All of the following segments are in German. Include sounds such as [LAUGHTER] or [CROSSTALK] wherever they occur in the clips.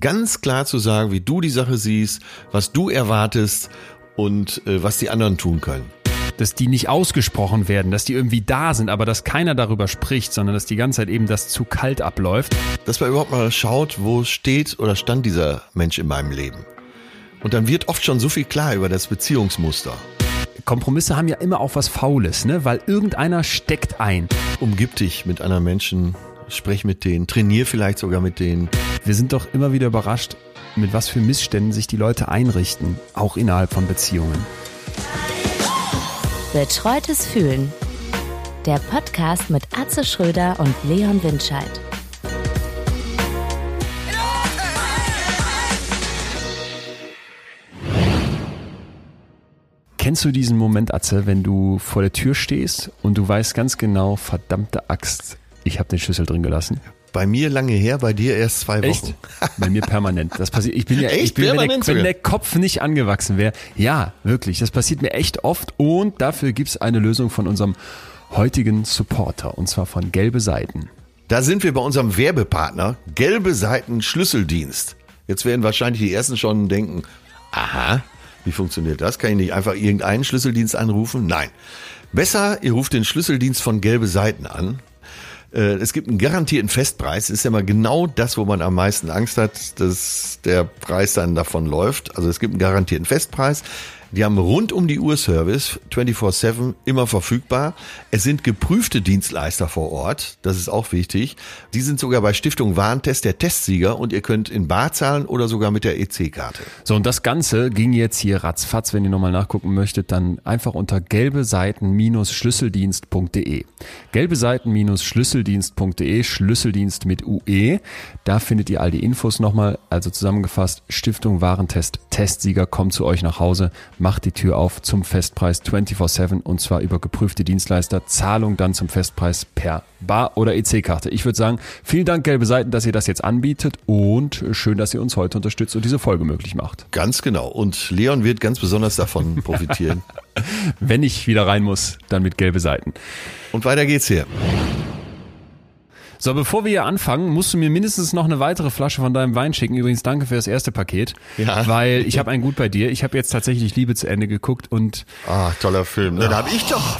ganz klar zu sagen, wie du die Sache siehst, was du erwartest und äh, was die anderen tun können. Dass die nicht ausgesprochen werden, dass die irgendwie da sind, aber dass keiner darüber spricht, sondern dass die ganze Zeit eben das zu kalt abläuft. Dass man überhaupt mal schaut, wo steht oder stand dieser Mensch in meinem Leben. Und dann wird oft schon so viel klar über das Beziehungsmuster. Kompromisse haben ja immer auch was Faules, ne? Weil irgendeiner steckt ein. Umgib dich mit anderen Menschen, sprech mit denen, trainier vielleicht sogar mit denen. Wir sind doch immer wieder überrascht, mit was für Missständen sich die Leute einrichten, auch innerhalb von Beziehungen. Betreutes Fühlen. Der Podcast mit Atze Schröder und Leon Windscheid. Kennst du diesen Moment, Atze, wenn du vor der Tür stehst und du weißt ganz genau, verdammte Axt, ich habe den Schlüssel drin gelassen? Bei mir lange her, bei dir erst zwei Wochen. Echt? [LAUGHS] Bei mir permanent. Das passiert. Ich bin ja Echt? ich bin, wenn, der, Permanent wenn der Kopf nicht angewachsen wäre. Ja, wirklich. Das passiert mir echt oft und dafür gibt's eine Lösung von unserem heutigen Supporter und zwar von Gelbe Seiten. Da sind wir bei unserem Werbepartner, Gelbe Seiten Schlüsseldienst. Jetzt werden wahrscheinlich die ersten schon denken, aha, wie funktioniert das? Kann ich nicht einfach irgendeinen Schlüsseldienst anrufen? Nein. Besser, ihr ruft den Schlüsseldienst von Gelbe Seiten an. Äh, Es gibt einen garantierten Festpreis. Ist ja mal genau das, wo man am meisten Angst hat, dass der Preis dann davon läuft. Also es gibt einen garantierten Festpreis. Die haben rund um die Uhr Service, 24-7, immer verfügbar. Es sind geprüfte Dienstleister vor Ort, das ist auch wichtig. Die sind sogar bei Stiftung Warentest der Testsieger und ihr könnt in Bar zahlen oder sogar mit der EC-Karte. So, und das Ganze ging jetzt hier ratzfatz, wenn ihr nochmal nachgucken möchtet, dann einfach unter gelbe Seiten-Schlüsseldienst.de. Gelbe Seiten-Schlüsseldienst.de, Schlüsseldienst mit UE. Da findet ihr all die Infos nochmal, also zusammengefasst, Stiftung Warentest Testsieger kommt zu euch nach Hause, macht die Tür auf zum Festpreis 24-7 und zwar über geprüfte Dienstleister, Zahlung dann zum Festpreis per Bar- oder EC-Karte. Ich würde sagen, vielen Dank, Gelbe Seiten, dass ihr das jetzt anbietet und schön, dass ihr uns heute unterstützt und diese Folge möglich macht. Ganz genau. Und Leon wird ganz besonders davon [LAUGHS] profitieren. Wenn ich wieder rein muss, dann mit gelbe Seiten. Und weiter geht's hier. So, bevor wir hier anfangen, musst du mir mindestens noch eine weitere Flasche von deinem Wein schicken. Übrigens, danke für das erste Paket. Ja. Weil ich habe ein Gut bei dir. Ich habe jetzt tatsächlich Liebe zu Ende geguckt und Ah, toller Film. Ne, da hab ich doch.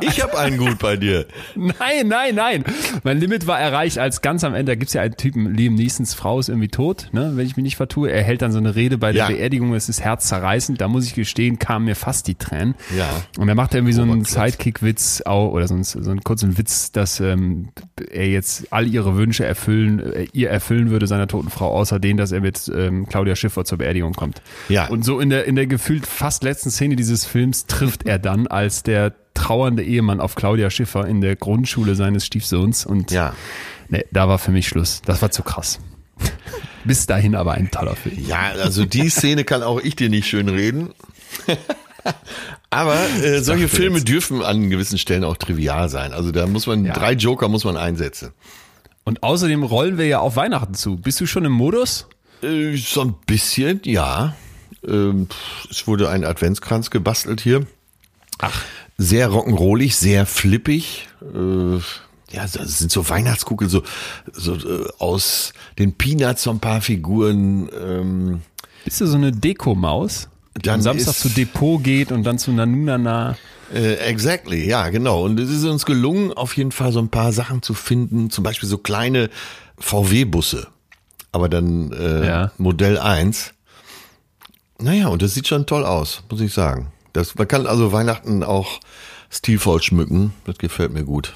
Ich hab einen gut bei dir. Nein, nein, nein. Mein Limit war erreicht, als ganz am Ende, da gibt's ja einen Typen, Liam Neesons Frau ist irgendwie tot, ne, wenn ich mich nicht vertue. Er hält dann so eine Rede bei der Ja. Beerdigung, es ist herzzerreißend. Da muss ich gestehen, kamen mir fast die Tränen. Ja. Und er macht irgendwie so einen. Sidekick-Witz oder so einen, so einen kurzen Witz, dass ähm, er jetzt all ihre Wünsche erfüllen, äh, ihr erfüllen würde, seiner toten Frau, außer den, dass er mit ähm, Claudia Schiffer zur Beerdigung kommt. Ja. Und so in der, in der gefühlt fast letzten Szene dieses Films trifft er dann als der trauernde Ehemann auf Claudia Schiffer in der Grundschule seines Stiefsohns und Ja. nee, da war für mich Schluss. Das war zu krass. Bis dahin aber ein toller Film. Ja, also die Szene kann auch ich dir nicht schön reden. Aber äh, solche dachte Filme jetzt. dürfen an gewissen Stellen auch trivial sein. Also da muss man Ja. drei Joker muss man einsetzen. Und außerdem rollen wir ja auf Weihnachten zu. Bist du schon im Modus? Äh, so ein bisschen, ja. Ähm, es wurde ein Adventskranz gebastelt hier. Ach. Sehr rock'n'rollig, sehr flippig. Äh, ja, das sind so Weihnachtskugeln, so, so äh, aus den Peanuts so ein paar Figuren. Ähm, Bist du so eine Dekomaus? Am Samstag zu Depot geht und dann zu Nanunana. Äh, exactly, ja, genau. Und es ist uns gelungen, auf jeden Fall so ein paar Sachen zu finden, zum Beispiel so kleine VW-Busse, aber dann äh, Ja. Modell 1. Naja, und das sieht schon toll aus, muss ich sagen. Das, man kann also Weihnachten auch stilvoll schmücken, das gefällt mir gut.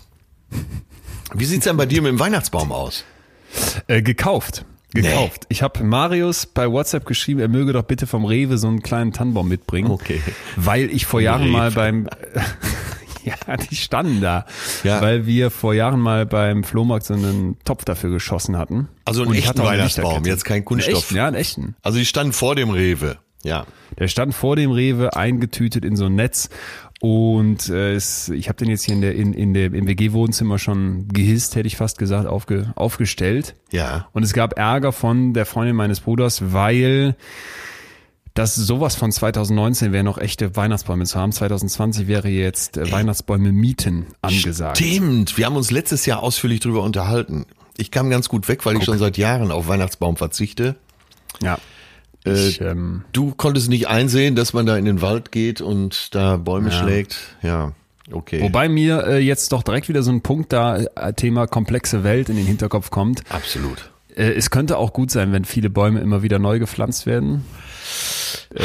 Wie sieht's denn bei dir mit dem Weihnachtsbaum aus? Äh, gekauft. Gekauft. Ich habe Marius bei WhatsApp geschrieben, er möge doch bitte vom Rewe so einen kleinen Tannenbaum mitbringen. Okay. Weil ich vor Jahren mal Rewe. beim [LAUGHS] Ja, die standen da. Ja. Weil wir vor Jahren mal beim Flohmarkt so einen Topf dafür geschossen hatten. Also einen echten Weihnachtsbaum, jetzt kein Kunststoff. echten, ja, einen echten. Also die standen vor dem Rewe. Ja. Der stand vor dem Rewe eingetütet in so ein Netz und äh, es, ich habe den jetzt hier in der, in, in der, im WG-Wohnzimmer schon gehisst, hätte ich fast gesagt, aufge, aufgestellt. Ja. Und es gab Ärger von der Freundin meines Bruders, weil das sowas von 2019 wäre noch echte Weihnachtsbäume zu haben. 2020 wäre jetzt äh, Weihnachtsbäume mieten angesagt. Stimmt, wir haben uns letztes Jahr ausführlich drüber unterhalten. Ich kam ganz gut weg, weil ich schon seit Jahren auf Weihnachtsbaum verzichte. Ja. Äh, Ich, ähm, Du konntest nicht einsehen, dass man da in den Wald geht und da Bäume Ja. schlägt. Ja, okay. wobei mir äh, jetzt doch direkt wieder so ein Punkt da, äh, Thema komplexe Welt in den Hinterkopf kommt. Absolut. Äh, es könnte auch gut sein, wenn viele Bäume immer wieder neu gepflanzt werden. Äh,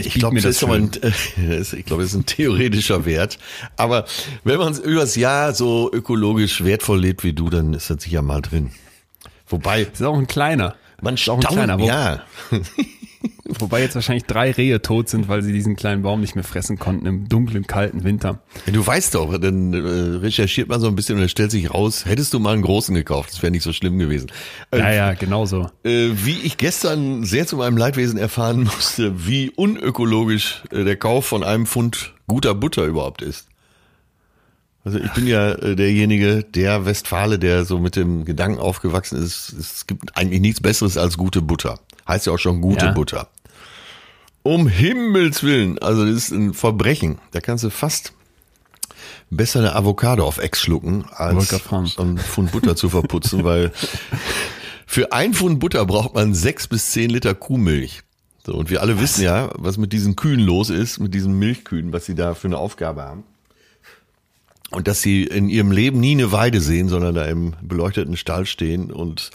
Ich biete glaube, das, das ein, [LAUGHS] ich glaube, das ist ein theoretischer Wert. Aber wenn man es übers Jahr so ökologisch wertvoll lebt wie du, dann ist das sicher mal drin. Wobei, Das ist auch ein kleiner. man ist auch ein staunt, ja, [LAUGHS] [LAUGHS] wobei jetzt wahrscheinlich drei Rehe tot sind, weil sie diesen kleinen Baum nicht mehr fressen konnten im dunklen, kalten Winter. du weißt doch, dann äh, recherchiert man so ein bisschen und dann stellt sich raus, hättest du mal einen großen gekauft, das wäre nicht so schlimm gewesen. Äh, Ja, ja, genau so. äh, wie ich gestern sehr zu meinem Leidwesen erfahren [LAUGHS] musste, wie unökologisch äh, der Kauf von einem Pfund guter Butter überhaupt ist. Also ich bin ja derjenige, der Westfale, der so mit dem Gedanken aufgewachsen ist, es gibt eigentlich nichts Besseres als gute Butter. Heißt ja auch schon gute Ja. Butter. Um Himmels Willen, also das ist ein Verbrechen. Da kannst du fast besser eine Avocado auf Ex schlucken, als grad fragen. so ein Pfund Butter zu verputzen, weil für ein Pfund Butter braucht man sechs bis zehn Liter Kuhmilch. So, und wir alle wissen ja, was mit diesen Kühen los ist, mit diesen Milchkühen, was sie da für eine Aufgabe haben. Und dass sie in ihrem Leben nie eine Weide sehen, sondern da im beleuchteten Stall stehen und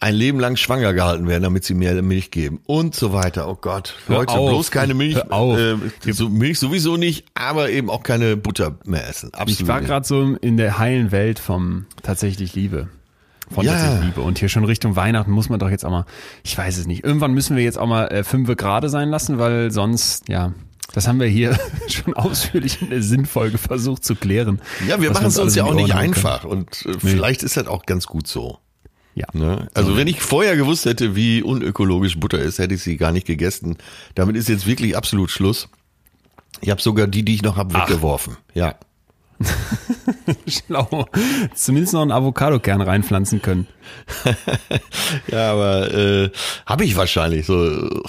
ein Leben lang schwanger gehalten werden, damit sie mehr Milch geben und so weiter. Oh Gott, Hör Leute, auf. bloß keine Milch. Äh, so Milch sowieso nicht, aber eben auch keine Butter mehr essen. Absolut. Ich war gerade so in der heilen Welt vom tatsächlich Liebe. Von Ja. tatsächlich Liebe. Und hier schon Richtung Weihnachten muss man doch jetzt auch mal, ich weiß es nicht, irgendwann müssen wir jetzt auch mal äh, fünfe gerade sein lassen, weil sonst, ja, das haben wir hier [LAUGHS] schon ausführlich in der Sinnfolge versucht zu klären. Ja, wir machen es uns ja auch nicht einfach und äh, vielleicht ist das auch ganz gut so. Ja. Ne? Also wenn ich vorher gewusst hätte, wie unökologisch Butter ist, hätte ich sie gar nicht gegessen. Damit ist jetzt wirklich absolut Schluss. Ich habe sogar die, die ich noch habe, weggeworfen. Ja. [LAUGHS] Schlau. Zumindest noch einen Avocado-Kern reinpflanzen können. [LAUGHS] Ja, aber äh, habe ich wahrscheinlich so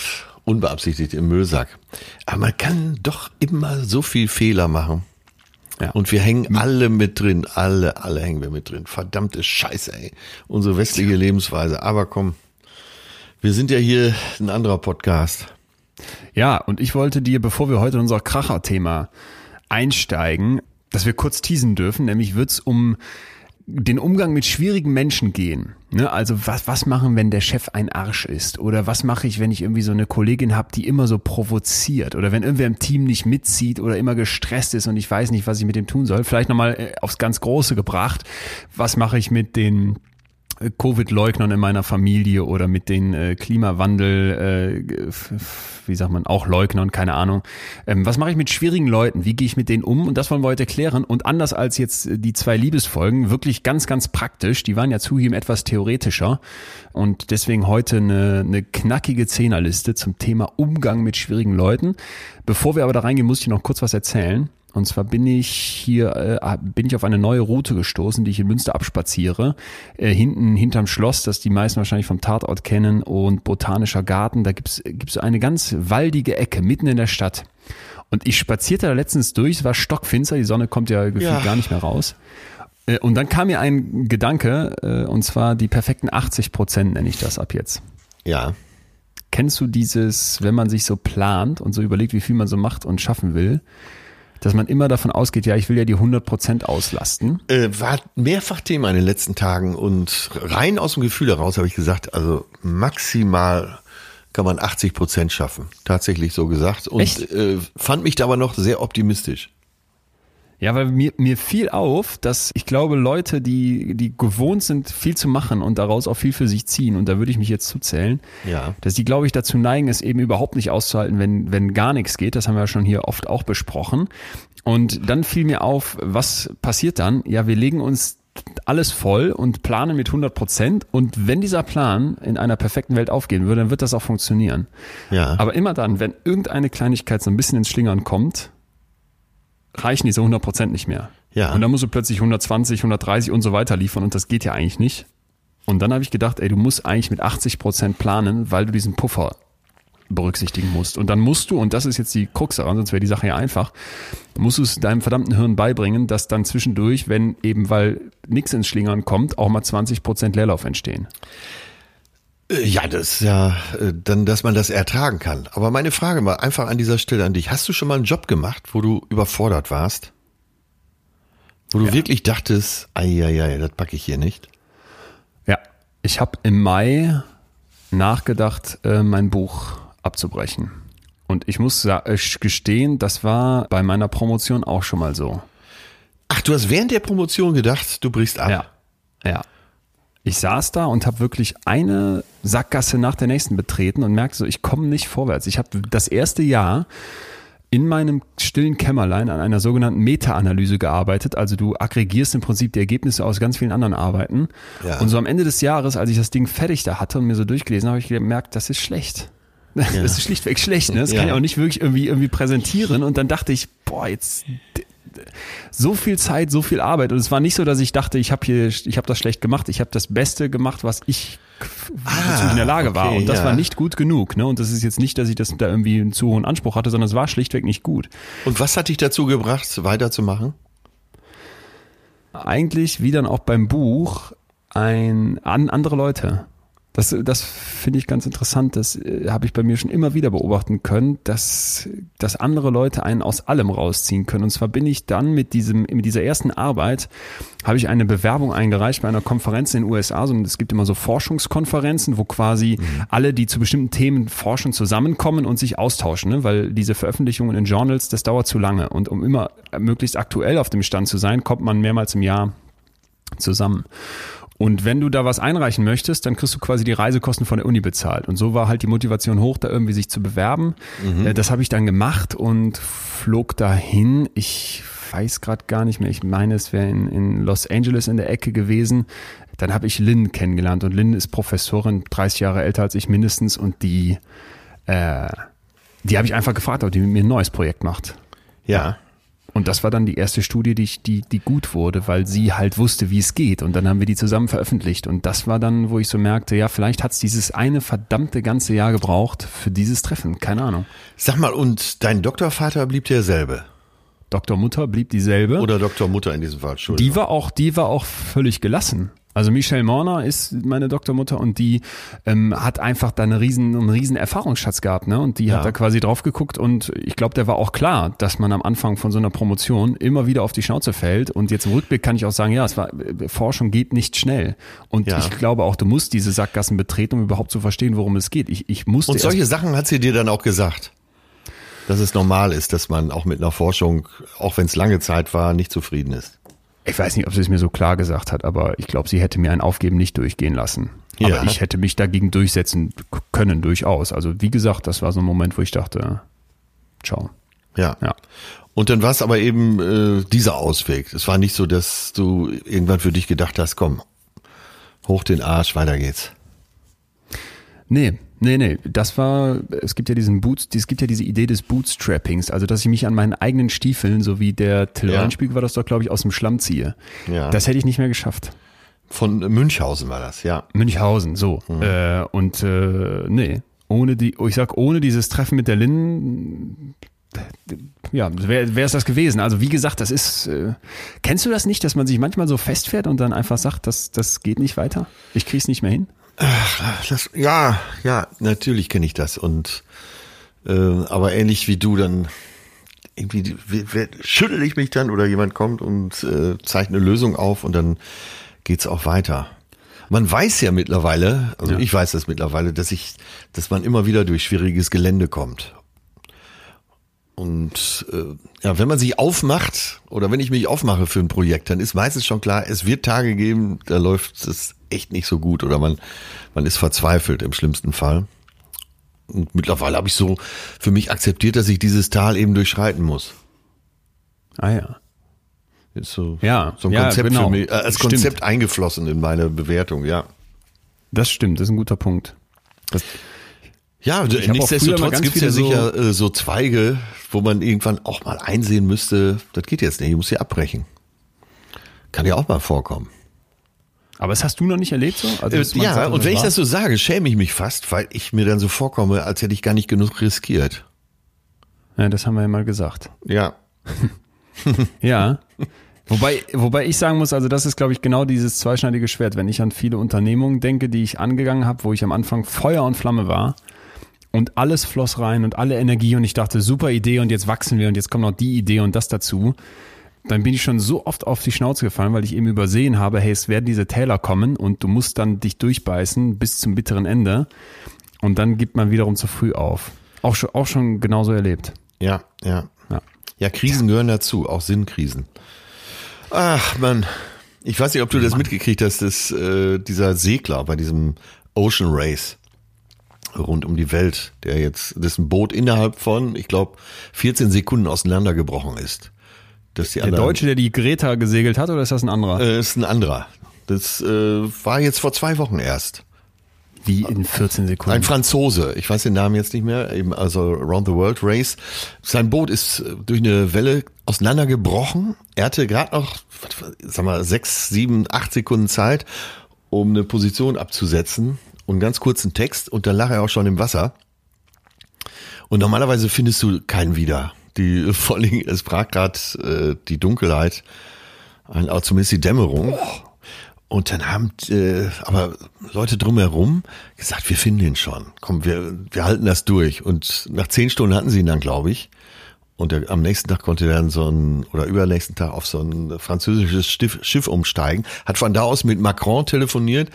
unbeabsichtigt im Müllsack. Aber man kann doch immer so viel Fehler machen. Ja. Und wir hängen alle mit drin. Alle, alle hängen wir mit drin. Verdammte Scheiße, ey. Unsere westliche Lebensweise. Aber komm, wir sind ja hier ein anderer Podcast. Ja, und ich wollte dir, bevor wir heute in unser Kracher-Thema einsteigen, dass wir kurz teasen dürfen, nämlich wird's um den Umgang mit schwierigen Menschen gehen. Ne? Also was, was machen, wenn der Chef ein Arsch ist? Oder was mache ich, wenn ich irgendwie so eine Kollegin habe, die immer so provoziert? Oder wenn irgendwer im Team nicht mitzieht oder immer gestresst ist und ich weiß nicht, was ich mit dem tun soll? Vielleicht nochmal äh, aufs ganz Große gebracht. Was mache ich mit den Covid-Leugnern in meiner Familie oder mit den äh, Klimawandel, äh, wie sagt man, auch Leugnern, keine Ahnung. Ähm, was mache ich mit schwierigen Leuten? Wie gehe ich mit denen um? Und das wollen wir heute klären. Und anders als jetzt äh, die zwei Liebesfolgen, wirklich ganz, ganz praktisch. Die waren ja zugegeben etwas theoretischer. Und deswegen heute eine, eine knackige Zehnerliste zum Thema Umgang mit schwierigen Leuten. Bevor wir aber da reingehen, muss ich noch kurz was erzählen. Und zwar bin ich hier, äh, bin ich auf eine neue Route gestoßen, die ich in Münster abspaziere. Äh, hinten hinterm Schloss, das die meisten wahrscheinlich vom Tatort kennen, und Botanischer Garten. Da gibt's gibt's eine ganz waldige Ecke mitten in der Stadt. Und ich spazierte da letztens durch, es war stockfinster, die Sonne kommt ja gefühlt Ja. gar nicht mehr raus. Äh, Und dann kam mir ein Gedanke, äh, und zwar die perfekten 80 Prozent nenne ich das ab jetzt. Ja. Kennst du dieses, wenn man sich so plant und so überlegt, wie viel man so macht und schaffen will, dass man immer davon ausgeht, ja, ich will ja die 100% auslasten. Äh, war mehrfach Thema in den letzten Tagen und rein aus dem Gefühl heraus habe ich gesagt, also maximal kann man 80 Prozent schaffen. Tatsächlich so gesagt. Und äh, fand mich da aber noch sehr optimistisch. Ja, weil mir, mir fiel auf, dass ich glaube, Leute, die, die gewohnt sind, viel zu machen und daraus auch viel für sich ziehen, und da würde ich mich jetzt zuzählen, Ja. dass die, glaube ich, dazu neigen, es eben überhaupt nicht auszuhalten, wenn, wenn gar nichts geht. Das haben wir ja schon hier oft auch besprochen. Und dann fiel mir auf, was passiert dann? Ja, wir legen uns alles voll und planen mit 100 Prozent. Und wenn dieser Plan in einer perfekten Welt aufgehen würde, dann wird das auch funktionieren. Ja. Aber immer dann, wenn irgendeine Kleinigkeit so ein bisschen ins Schlingern kommt, reichen diese 100 Prozent nicht mehr. Ja. Und dann musst du plötzlich 120, 130 und so weiter liefern und das geht ja eigentlich nicht. Und dann habe ich gedacht, ey, du musst eigentlich mit 80 Prozent planen, weil du diesen Puffer berücksichtigen musst. Und dann musst du, und das ist jetzt die Krux daran, sonst wäre die Sache ja einfach, musst du es deinem verdammten Hirn beibringen, dass dann zwischendurch, wenn eben, weil nichts ins Schlingern kommt, auch mal 20 Prozent Leerlauf entstehen. Äh, Ja, das ist ja äh, dann, dass man das ertragen kann. Aber meine Frage mal einfach an dieser Stelle an dich. Hast du schon mal einen Job gemacht, wo du überfordert warst? Wo du Ja. wirklich dachtest, ei, das packe ich hier nicht? Ja, ich habe im Mai nachgedacht, äh, mein Buch abzubrechen. Und ich muss gestehen, das war bei meiner Promotion auch schon mal so. Ach, du hast während der Promotion gedacht, du brichst ab. Ja, ja. Ich saß da und habe wirklich eine Sackgasse nach der nächsten betreten und merkte so, ich komme nicht vorwärts. Ich habe das erste Jahr in meinem stillen Kämmerlein an einer sogenannten Meta-Analyse gearbeitet. Also du aggregierst im Prinzip die Ergebnisse aus ganz vielen anderen Arbeiten. Ja. Und so am Ende des Jahres, als ich das Ding fertig da hatte und mir so durchgelesen habe, habe ich gemerkt, das ist schlecht. [LAUGHS] Das ist schlichtweg schlecht. Ne? Das Ja. kann ich auch nicht wirklich irgendwie, irgendwie präsentieren. Und dann dachte ich, boah, jetzt so viel Zeit, so viel Arbeit. Und es war nicht so, dass ich dachte, ich habe hier, ich habe das schlecht gemacht. Ich habe das Beste gemacht, was ich ich in der Lage war. Ah, okay, Und das ja. war nicht gut genug. Ne? Und das ist jetzt nicht, dass ich das da irgendwie einen zu hohen Anspruch hatte, sondern es war schlichtweg nicht gut. Und was hat dich dazu gebracht, weiterzumachen? Eigentlich, wie dann auch beim Buch, ein an andere Leute. Das, das finde ich ganz interessant. Das äh, habe ich bei mir schon immer wieder beobachten können, dass, dass andere Leute einen aus allem rausziehen können. Und zwar bin ich dann mit diesem, mit dieser ersten Arbeit, habe ich eine Bewerbung eingereicht bei einer Konferenz in den USA. So, es gibt immer so Forschungskonferenzen, wo quasi alle, die zu bestimmten Themen forschen, zusammenkommen und sich austauschen, ne? weil diese Veröffentlichungen in Journals, das dauert zu lange. Und um immer möglichst aktuell auf dem Stand zu sein, kommt man mehrmals im Jahr zusammen. Und wenn du da was einreichen möchtest, dann kriegst du quasi die Reisekosten von der Uni bezahlt. Und so war halt die Motivation hoch, da irgendwie sich zu bewerben. Äh, Das habe ich dann gemacht und flog dahin. Ich weiß gerade gar nicht mehr. Ich meine, es wäre in, in Los Angeles in der Ecke gewesen. Dann habe ich Lynn kennengelernt und Lynn ist Professorin, 30 Jahre älter als ich mindestens und die, äh, die habe ich einfach gefragt, ob die mit mir ein neues Projekt macht. Ja. Und das war dann die erste Studie, die, ich, die, die gut wurde, weil sie halt wusste, wie es geht. Und dann haben wir die zusammen veröffentlicht. Und das war dann, wo ich so merkte, ja, vielleicht hat es dieses eine verdammte ganze Jahr gebraucht für dieses Treffen. Keine Ahnung. Sag mal, und dein Doktorvater blieb derselbe? Dr. Mutter blieb dieselbe. Oder Doktor Mutter in diesem Fall, Entschuldigung. die war auch, die war auch völlig gelassen. Also Michelle Morner ist meine Doktormutter und die ähm, hat einfach da eine riesen, einen riesen Erfahrungsschatz gehabt, ne? Und die Ja. hat da quasi drauf geguckt und ich glaube, der war auch klar, dass man am Anfang von so einer Promotion immer wieder auf die Schnauze fällt. Und jetzt im Rückblick kann ich auch sagen, ja, es war äh, Forschung geht nicht schnell. Und Ja. ich glaube auch, du musst diese Sackgassen betreten, um überhaupt zu verstehen, worum es geht. Ich, ich musste Und solche Sachen hat sie dir dann auch gesagt? Dass es normal ist, dass man auch mit einer Forschung, auch wenn es lange Zeit war, nicht zufrieden ist. Ich weiß nicht, ob sie es mir so klar gesagt hat, aber ich glaube, sie hätte mir ein Aufgeben nicht durchgehen lassen. Aber Ja. ich hätte mich dagegen durchsetzen können, durchaus. Also wie gesagt, das war so ein Moment, wo ich dachte, ciao. Ja. Ja. Und dann war es aber eben äh, dieser Ausweg. Es war nicht so, dass du irgendwann für dich gedacht hast, komm, hoch den Arsch, weiter geht's. Nee, nee, nee. Das war, es gibt ja diesen Boots, es gibt ja diese Idee des Bootstrappings, also dass ich mich an meinen eigenen Stiefeln, so wie der Till Ja. Reinspiegel war das doch, glaube ich, aus dem Schlamm ziehe. Ja. Das hätte ich nicht mehr geschafft. Von Münchhausen war das, ja. Münchhausen, so. Äh, und äh, nee, ohne die, ich sag, ohne dieses Treffen mit der Lynn, ja, wäre es das gewesen. Also wie gesagt, das ist, äh, kennst du das nicht, dass man sich manchmal so festfährt und dann einfach sagt, das, das geht nicht weiter? Ich krieg's nicht mehr hin? Das, ja, ja, natürlich kenne ich das. Und äh, aber ähnlich wie du dann irgendwie schüttel ich mich dann oder jemand kommt und äh, zeigt eine Lösung auf und dann geht's auch weiter. Man weiß ja mittlerweile, also Ja. ich weiß das mittlerweile, dass ich, dass man immer wieder durch schwieriges Gelände kommt. Und äh, ja, wenn man sich aufmacht oder wenn ich mich aufmache für ein Projekt, dann ist meistens schon klar, es wird Tage geben, da läuft es echt nicht so gut oder man man ist verzweifelt im schlimmsten Fall. Und mittlerweile habe ich so für mich akzeptiert, dass ich dieses Tal eben durchschreiten muss. Ah ja. Ist so, Ja, so ein ja, Konzept genau. für mich, äh, als Stimmt. Konzept eingeflossen in meine Bewertung, ja. Das stimmt, das ist ein guter Punkt. Das, Ja, mal nichtsdestotrotz gibt es ja sicher äh, so Zweige, wo man irgendwann auch mal einsehen müsste, das geht jetzt nicht, ich muss hier abbrechen. Kann ja auch mal vorkommen. Aber das hast du noch nicht erlebt so? Also, Äh, ja, sagt, und wenn ich war- das so sage, schäme ich mich fast, weil ich mir dann so vorkomme, als hätte ich gar nicht genug riskiert. Ja, das haben wir ja mal gesagt. Ja. [LAUGHS] Ja. Wobei, wobei ich sagen muss, also das ist, glaube ich, genau dieses zweischneidige Schwert. Wenn ich an viele Unternehmungen denke, die ich angegangen habe, wo ich am Anfang Feuer und Flamme war und alles floss rein und alle Energie und ich dachte, super Idee und jetzt wachsen wir und jetzt kommt noch die Idee und das dazu, dann bin ich schon so oft auf die Schnauze gefallen, weil ich eben übersehen habe, hey, es werden diese Täler kommen und du musst dann dich durchbeißen bis zum bitteren Ende und dann gibt man wiederum zu früh auf. Auch schon, auch schon genauso erlebt. Ja, ja. Ja. Ja, Krisen gehören dazu, auch Sinnkrisen. Ach, Mann. Ich weiß nicht, ob du das mitgekriegt hast, dass äh, dieser Segler bei diesem Ocean Race rund um die Welt, der jetzt, dessen Boot innerhalb von, ich glaube, 14 Sekunden auseinandergebrochen ist. Dass die Der anderen, Deutsche, der die Greta gesegelt hat, oder ist das ein anderer? äh, ist ein anderer. Das äh, war jetzt vor zwei Wochen erst. Wie in 14 Sekunden. Ein Franzose, ich weiß den Namen jetzt nicht mehr, eben also Around the World Race. Sein Boot ist äh, durch eine Welle auseinandergebrochen. Er hatte gerade noch, sag mal, sechs, sieben, acht Sekunden Zeit, um eine Position abzusetzen und ganz kurzen Text und dann lag er auch schon im Wasser. Und normalerweise findest du keinen wieder. Die, vor allen Dingen, es brach gerade äh, die Dunkelheit, auch zumindest die Dämmerung. Und dann haben äh, aber Leute drumherum gesagt, wir finden ihn schon. Komm, wir, wir halten das durch. Und nach zehn Stunden hatten sie ihn dann, glaube ich. Und der, am nächsten Tag konnte er dann so ein, oder übernächsten Tag auf so ein französisches Schiff, Schiff umsteigen. Hat von da aus mit Macron telefoniert.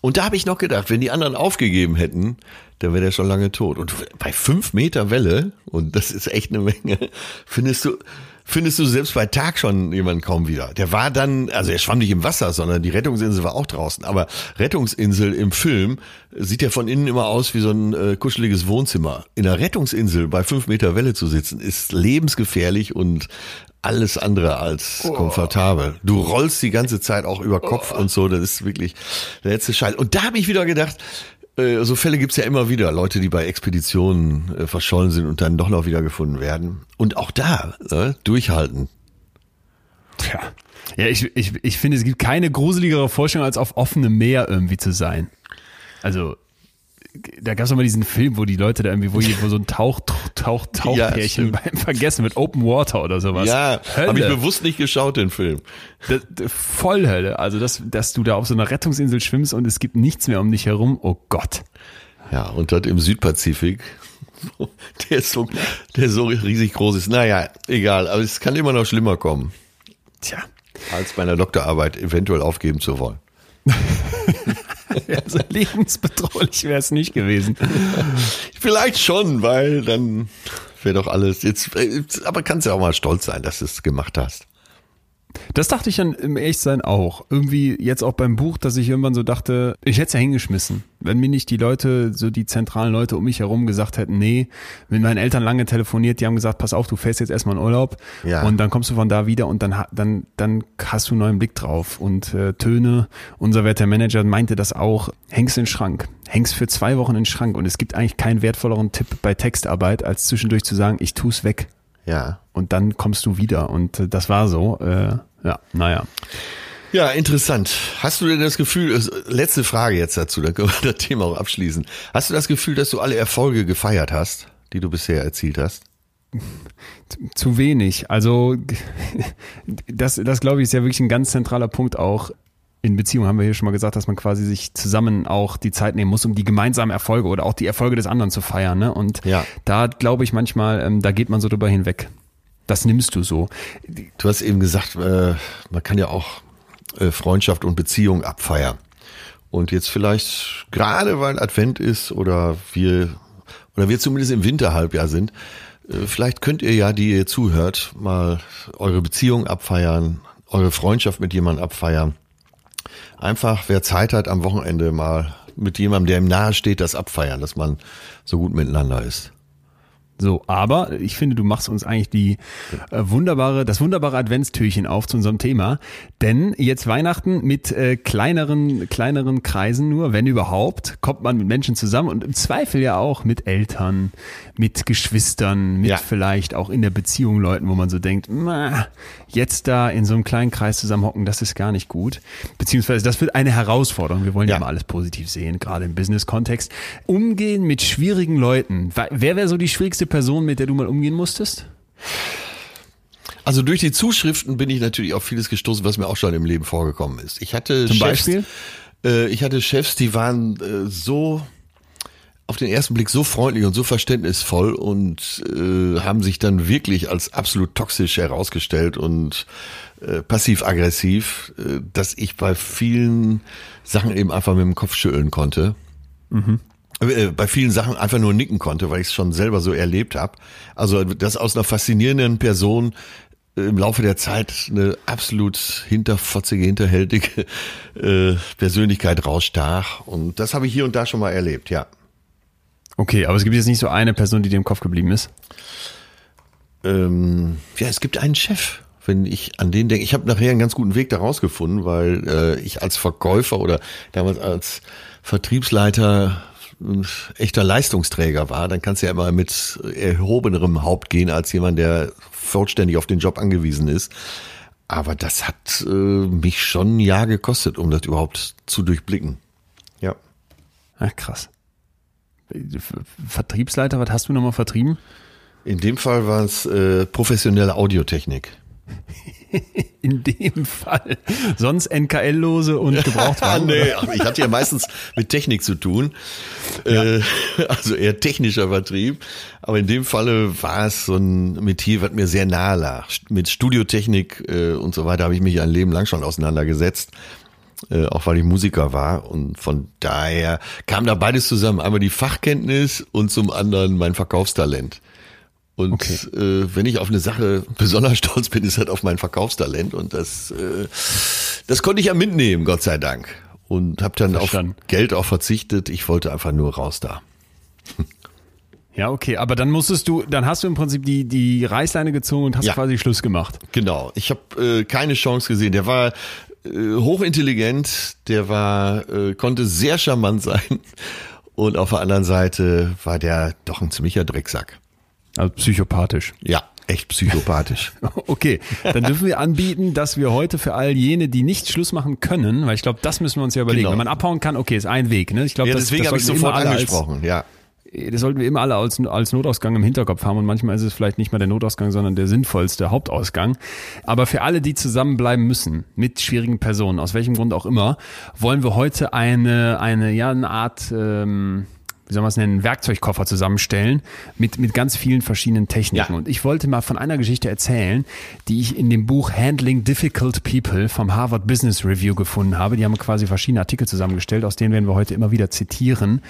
Und da habe ich noch gedacht, wenn die anderen aufgegeben hätten, dann wäre der schon lange tot. Und bei fünf Meter Welle, und das ist echt eine Menge, findest du, findest du selbst bei Tag schon jemanden kaum wieder. Der war dann, also er schwamm nicht im Wasser, sondern die Rettungsinsel war auch draußen. Aber Rettungsinsel im Film sieht ja von innen immer aus wie so ein äh, kuscheliges Wohnzimmer. In der Rettungsinsel bei fünf Meter Welle zu sitzen, ist lebensgefährlich und alles andere als komfortabel. Du rollst die ganze Zeit auch über Kopf und so, das ist wirklich der letzte Scheiß. Und da habe ich wieder gedacht, äh, so Fälle gibt's ja immer wieder, Leute, die bei Expeditionen äh, verschollen sind und dann doch noch wieder gefunden werden. Und auch da, äh, durchhalten. Tja. Ja, ich, ich, ich finde, es gibt keine gruseligere Vorstellung, als auf offenem Meer irgendwie zu sein. Also, da gab es mal diesen Film, wo die Leute da irgendwie, wo, wo so ein Tauch, Tauch, Tauchpärchen stimmt. beim Vergessen mit Open Water oder sowas. ja, habe ich bewusst nicht geschaut, den Film. Das, das, voll Hölle. Also, dass, dass du da auf so einer Rettungsinsel schwimmst und es gibt nichts mehr um dich herum. Oh Gott. Ja, und das im Südpazifik. [LAUGHS] Der so, der so riesig groß ist. Naja, egal, aber es kann immer noch schlimmer kommen, Tja. als bei einer Doktorarbeit eventuell aufgeben zu wollen. [LAUGHS] [LAUGHS] Also lebensbedrohlich wäre es nicht gewesen. Vielleicht schon, weil dann wäre doch alles jetzt, äh, aber kannst ja auch mal stolz sein, dass du es gemacht hast. Das dachte ich dann im Echtsein auch. Irgendwie jetzt auch beim Buch, dass ich irgendwann so dachte, ich hätte es ja hingeschmissen. Wenn mir nicht die Leute, so die zentralen Leute um mich herum gesagt hätten, nee, mit meinen Eltern lange telefoniert, die haben gesagt, pass auf, du fährst jetzt erstmal in Urlaub Ja. und dann kommst du von da wieder und dann, dann, dann hast du einen neuen Blick drauf. Und äh, Töne, unser werter Manager, meinte das auch, hängst in den Schrank. Hängst für zwei Wochen in den Schrank und es gibt eigentlich keinen wertvolleren Tipp bei Textarbeit, als zwischendurch zu sagen, ich tu's weg Ja. und dann kommst du wieder. Und äh, das war so. Äh, ja, naja. Ja, interessant. Hast du denn das Gefühl, äh, letzte Frage jetzt dazu, dann können wir [LAUGHS] das Thema auch abschließen. Hast du das Gefühl, dass du alle Erfolge gefeiert hast, die du bisher erzielt hast? [LAUGHS] Zu wenig. Also [LAUGHS] das, das glaube ich, ist ja wirklich ein ganz zentraler Punkt auch. In Beziehung haben wir hier schon mal gesagt, dass man quasi sich zusammen auch die Zeit nehmen muss, um die gemeinsamen Erfolge oder auch die Erfolge des anderen zu feiern. Ne? Und Ja. da glaube ich manchmal, ähm, da geht man so drüber hinweg. Das nimmst du so. Du hast eben gesagt, äh, man kann ja auch äh, Freundschaft und Beziehung abfeiern. Und jetzt vielleicht gerade weil Advent ist oder wir oder wir zumindest im Winterhalbjahr sind, äh, vielleicht könnt ihr ja, die ihr zuhört, mal eure Beziehung abfeiern, eure Freundschaft mit jemandem abfeiern. Einfach, wer Zeit hat, am Wochenende mal mit jemandem, der ihm nahe steht, das abfeiern, dass man so gut miteinander ist. So, aber ich finde, du machst uns eigentlich die äh, wunderbare, das wunderbare Adventstürchen auf zu unserem Thema. Denn jetzt Weihnachten mit äh, kleineren, kleineren Kreisen nur, wenn überhaupt, kommt man mit Menschen zusammen und im Zweifel ja auch mit Eltern, mit Geschwistern, mit Ja. vielleicht auch in der Beziehung Leuten, wo man so denkt, "Na, jetzt da in so einem kleinen Kreis zusammenhocken, das ist gar nicht gut. Beziehungsweise das wird eine Herausforderung. Wir wollen ja, Ja. mal alles positiv sehen, gerade im Business-Kontext. Umgehen mit schwierigen Leuten. Wer wäre so die schwierigste Person, mit der du mal umgehen musstest? Also durch die Zuschriften bin ich natürlich auf vieles gestoßen, was mir auch schon im Leben vorgekommen ist. Ich hatte Zum Chefs, Beispiel? Äh, ich hatte Chefs, die waren äh, so auf den ersten Blick so freundlich und so verständnisvoll und äh, haben sich dann wirklich als absolut toxisch herausgestellt und äh, passiv-aggressiv, äh, dass ich bei vielen Sachen eben einfach mit dem Kopf schütteln konnte. Äh, bei vielen Sachen einfach nur nicken konnte, weil ich es schon selber so erlebt habe. Also dass aus einer faszinierenden Person äh, im Laufe der Zeit eine absolut hinterfotzige, hinterhältige äh, Persönlichkeit rausstach. Und das habe ich hier und da schon mal erlebt, ja. Okay, aber es gibt jetzt nicht so eine Person, die dir im Kopf geblieben ist. Ähm, ja, es gibt einen Chef, wenn ich an den denke. Ich habe nachher einen ganz guten Weg da rausgefunden, weil äh, ich als Verkäufer oder damals als Vertriebsleiter ein echter Leistungsträger war. Dann kannst du ja immer mit erhobenerem Haupt gehen als jemand, der vollständig auf den Job angewiesen ist. Aber das hat äh, mich schon ein Jahr gekostet, um das überhaupt zu durchblicken. Ja. Ach, krass. Vertriebsleiter, was hast du nochmal vertrieben? In dem Fall war es äh, professionelle Audiotechnik. [LAUGHS] In dem Fall. Sonst NKL-Lose und [LAUGHS] Gebrauchtwagen. Ah, nee, ich hatte ja meistens mit Technik zu tun. Äh, [LAUGHS] also eher technischer Vertrieb. Aber in dem Falle war es so ein Metier, was mir sehr nahe lag. Mit Studiotechnik äh, und so weiter habe ich mich ein Leben lang schon auseinandergesetzt. Äh, auch weil ich Musiker war. Und von daher kam da beides zusammen. Einmal die Fachkenntnis und zum anderen mein Verkaufstalent. Und Okay. äh, wenn ich auf eine Sache besonders stolz bin, ist halt auf mein Verkaufstalent. Und das, äh, das konnte ich ja mitnehmen, Gott sei Dank. Und habe dann Verstanden. auf Geld auch verzichtet. Ich wollte einfach nur raus da. Ja, okay, aber dann musstest du, dann hast du im Prinzip die, die Reißleine gezogen und hast Ja. quasi Schluss gemacht. Genau. Ich habe äh, keine Chance gesehen. Der war äh, hochintelligent, der war äh, konnte sehr charmant sein. Und auf der anderen Seite war der doch ein ziemlicher Drecksack. Also psychopathisch. Ja, echt psychopathisch. [LAUGHS] Okay, dann dürfen wir anbieten, dass wir heute für all jene, die nicht Schluss machen können, weil ich glaube, das müssen wir uns ja überlegen. Genau. Wenn man abhauen kann, okay, ist ein Weg. Ne? Ich glaube, ja, das, deswegen habe ich sofort angesprochen. Ja. Das sollten wir immer alle als, als Notausgang im Hinterkopf haben und manchmal ist es vielleicht nicht mal der Notausgang, sondern der sinnvollste Hauptausgang. Aber für alle, die zusammenbleiben müssen mit schwierigen Personen, aus welchem Grund auch immer, wollen wir heute eine, eine, ja, eine Art, ähm, wie soll man es nennen, Werkzeugkoffer zusammenstellen mit, mit ganz vielen verschiedenen Techniken. Ja. Und ich wollte mal von einer Geschichte erzählen, die ich in dem Buch Handling Difficult People vom Harvard Business Review gefunden habe. Die haben quasi verschiedene Artikel zusammengestellt, aus denen werden wir heute immer wieder zitieren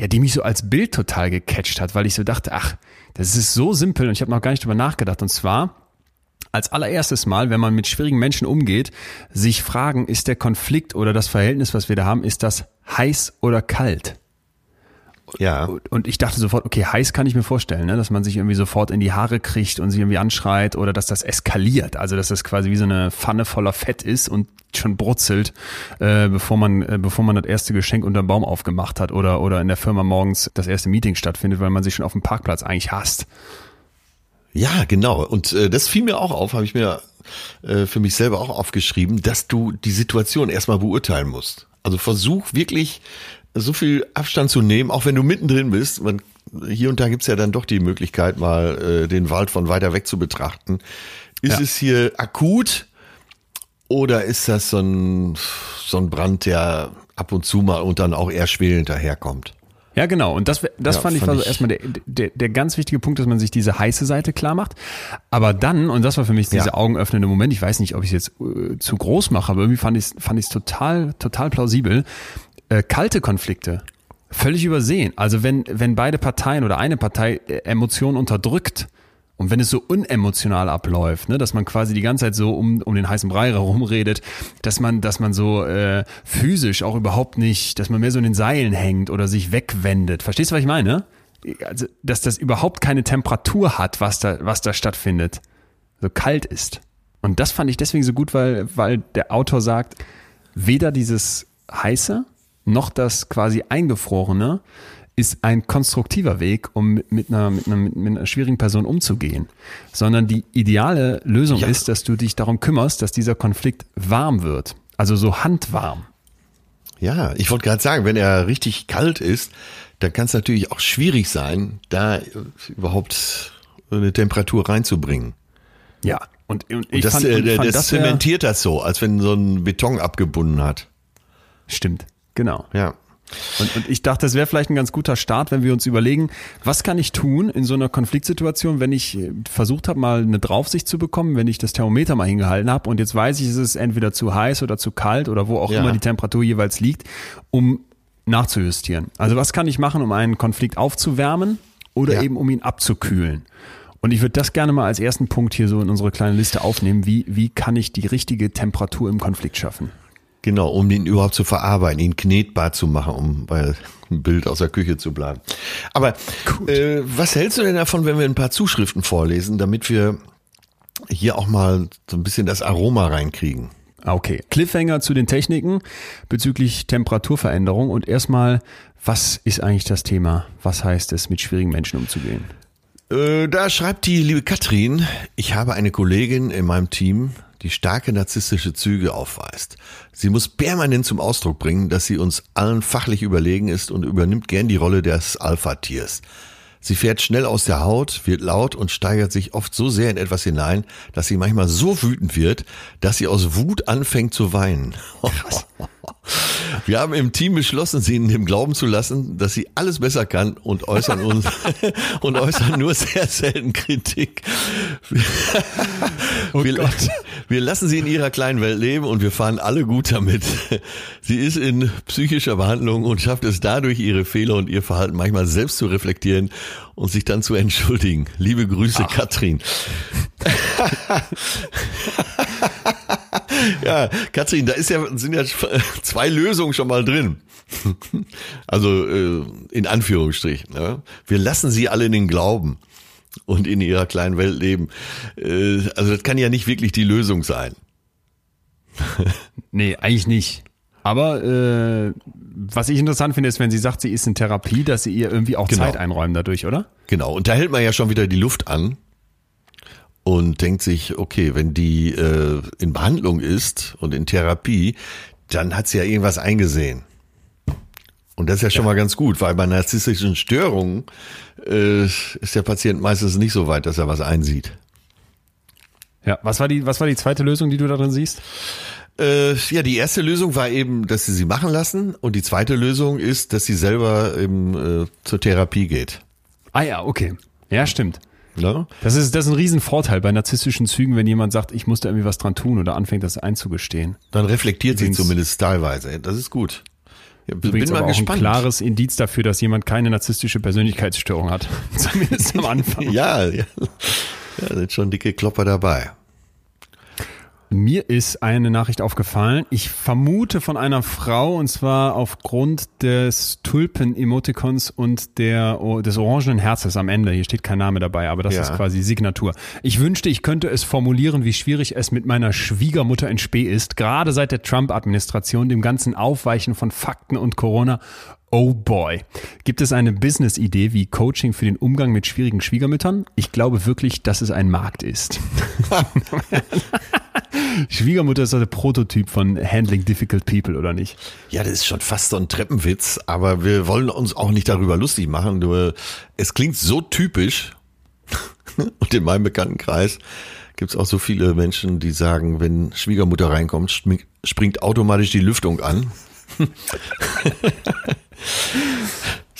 ja, die mich so als Bild total gecatcht hat, weil ich so dachte, ach, das ist so simpel und ich habe noch gar nicht drüber nachgedacht. Und zwar als allererstes Mal, wenn man mit schwierigen Menschen umgeht, sich fragen, ist der Konflikt oder das Verhältnis, was wir da haben, ist das heiß oder kalt? Ja. Und ich dachte sofort, okay, heiß kann ich mir vorstellen, ne? dass man sich irgendwie sofort in die Haare kriegt und sich irgendwie anschreit oder dass das eskaliert, also dass das quasi wie so eine Pfanne voller Fett ist und schon brutzelt, äh, bevor man äh, bevor man das erste Geschenk unterm Baum aufgemacht hat oder oder in der Firma morgens das erste Meeting stattfindet, weil man sich schon auf dem Parkplatz eigentlich hasst. Ja, genau. Und äh, das fiel mir auch auf, habe ich mir äh, für mich selber auch aufgeschrieben, dass du die Situation erstmal beurteilen musst. Also versuch wirklich so viel Abstand zu nehmen, auch wenn du mittendrin bist. Man, hier und da gibt's ja dann doch die Möglichkeit, mal äh, den Wald von weiter weg zu betrachten. Ist Ja. es hier akut oder ist das so ein, so ein Brand, der ab und zu mal und dann auch eher schwelend daherkommt? Ja, genau. Und das, das Ja, fand ich war so ich- erstmal der, der, der ganz wichtige Punkt, dass man sich diese heiße Seite klar macht. Aber dann, und das war für mich dieser Ja. augenöffnende Moment, ich weiß nicht, ob ich es jetzt äh, zu groß mache, aber irgendwie fand ich es fand ich's total, total plausibel. Äh, kalte Konflikte. Völlig übersehen. Also wenn, wenn beide Parteien oder eine Partei äh, Emotionen unterdrückt, und wenn es so unemotional abläuft, ne, dass man quasi die ganze Zeit so um, um den heißen Brei [LAUGHS] herumredet, dass man, dass man so äh, physisch auch überhaupt nicht, dass man mehr so in den Seilen hängt oder sich wegwendet. Verstehst du, was ich meine? also, dass das überhaupt keine Temperatur hat, was da, was da stattfindet. So kalt ist. Und das fand ich deswegen so gut, weil, weil der Autor sagt, weder dieses heiße noch das quasi eingefrorene ist ein konstruktiver Weg, um mit einer, mit einer, mit einer schwierigen Person umzugehen, sondern die ideale Lösung ja. ist, dass du dich darum kümmerst, dass dieser Konflikt warm wird, also so handwarm. Ja, ich wollte gerade sagen, wenn er richtig kalt ist, dann kann es natürlich auch schwierig sein, da überhaupt eine Temperatur reinzubringen. Ja, und, und ich und das, fand, äh, und fand, das, das zementiert das so, als wenn so ein Beton abgebunden hat. Stimmt, genau. Ja. Und, und ich dachte, das wäre vielleicht ein ganz guter Start, wenn wir uns überlegen, was kann ich tun in so einer Konfliktsituation, wenn ich äh, versucht habe, mal eine Draufsicht zu bekommen, wenn ich das Thermometer mal hingehalten habe und jetzt weiß ich, es ist entweder zu heiß oder zu kalt oder wo auch ja. immer die Temperatur jeweils liegt, um nachzujustieren. Also was kann ich machen, um einen Konflikt aufzuwärmen oder ja. eben um ihn abzukühlen? Und ich würde das gerne mal als ersten Punkt hier so in unsere kleine Liste aufnehmen. Wie, wie kann ich die richtige Temperatur im Konflikt schaffen? Genau, um ihn überhaupt zu verarbeiten, ihn knetbar zu machen, um bei ein Bild aus der Küche zu bleiben. Aber äh, was hältst du denn davon, wenn wir ein paar Zuschriften vorlesen, damit wir hier auch mal so ein bisschen das Aroma reinkriegen? Ah, okay. Cliffhanger zu den Techniken bezüglich Temperaturveränderung und erstmal, was ist eigentlich das Thema? Was heißt es, mit schwierigen Menschen umzugehen? Äh, da schreibt die liebe Katrin, ich habe eine Kollegin in meinem Team, die starke narzisstische Züge aufweist. Sie muss permanent zum Ausdruck bringen, dass sie uns allen fachlich überlegen ist und übernimmt gern die Rolle des Alpha-Tiers. Sie fährt schnell aus der Haut, wird laut und steigert sich oft so sehr in etwas hinein, dass sie manchmal so wütend wird, dass sie aus Wut anfängt zu weinen. [LAUGHS] [LAUGHS] Wir haben im Team beschlossen, sie in dem Glauben zu lassen, dass sie alles besser kann und äußern uns [LAUGHS] und äußern nur sehr selten Kritik. Oh wir, wir lassen sie in ihrer kleinen Welt leben und wir fahren alle gut damit. Sie ist in psychischer Behandlung und schafft es dadurch, ihre Fehler und ihr Verhalten manchmal selbst zu reflektieren und sich dann zu entschuldigen. Liebe Grüße, Ach. Katrin. [LAUGHS] [LAUGHS] ja, Katrin, da ist ja, sind ja [LAUGHS] zwei Lösungen schon mal drin. [LAUGHS] Also äh, in Anführungsstrichen. Ne? Wir lassen sie alle in den Glauben und in ihrer kleinen Welt leben. Äh, also das kann ja nicht wirklich die Lösung sein. nee, eigentlich nicht. Aber äh, was ich interessant finde, ist, wenn sie sagt, sie ist in Therapie, dass sie ihr irgendwie auch genau. Zeit einräumen dadurch, oder? Genau. Und da hält man ja schon wieder die Luft an und denkt sich, okay, wenn die äh, in Behandlung ist und in Therapie, dann hat sie ja irgendwas eingesehen. Und das ist ja schon ja. mal ganz gut, weil bei narzisstischen Störungen äh, ist der Patient meistens nicht so weit, dass er was einsieht. Ja, was war die, was war die zweite Lösung, die du darin siehst? Äh, ja, die erste Lösung war eben, dass sie sie machen lassen und die zweite Lösung ist, dass sie selber eben äh, zur Therapie geht. Ah ja, okay. Ja, stimmt. Ne? Das, ist, das ist ein Riesenvorteil bei narzisstischen Zügen, wenn jemand sagt, ich muss da irgendwie was dran tun oder anfängt, das einzugestehen. Dann reflektiert Übrigens, sie zumindest teilweise. Das ist gut. Ja, bin Übrigens mal aber gespannt. auch ein klares Indiz dafür, dass jemand keine narzisstische Persönlichkeitsstörung hat. [LAUGHS] Zumindest am Anfang. ja, ja. Ja, sind schon dicke Klopper dabei. Mir ist eine Nachricht aufgefallen. Ich vermute von einer Frau und zwar aufgrund des Tulpen-Emotikons und der, des orangenen Herzes am Ende. Hier steht kein Name dabei, aber das ja. ist quasi Signatur. Ich wünschte, ich könnte es formulieren, wie schwierig es mit meiner Schwiegermutter in Spee ist, gerade seit der Trump-Administration, dem ganzen Aufweichen von Fakten und Corona Oh boy. Gibt es eine Business-Idee wie Coaching für den Umgang mit schwierigen Schwiegermüttern? Ich glaube wirklich, dass es ein Markt ist. [LAUGHS] Schwiegermutter ist doch der Prototyp von Handling Difficult People, oder nicht? Ja, das ist schon fast so ein Treppenwitz, aber wir wollen uns auch nicht darüber lustig machen. Nur es klingt so typisch. [LAUGHS] Und in meinem Bekanntenkreis gibt es auch so viele Menschen, die sagen, wenn Schwiegermutter reinkommt, springt automatisch die Lüftung an. [LAUGHS]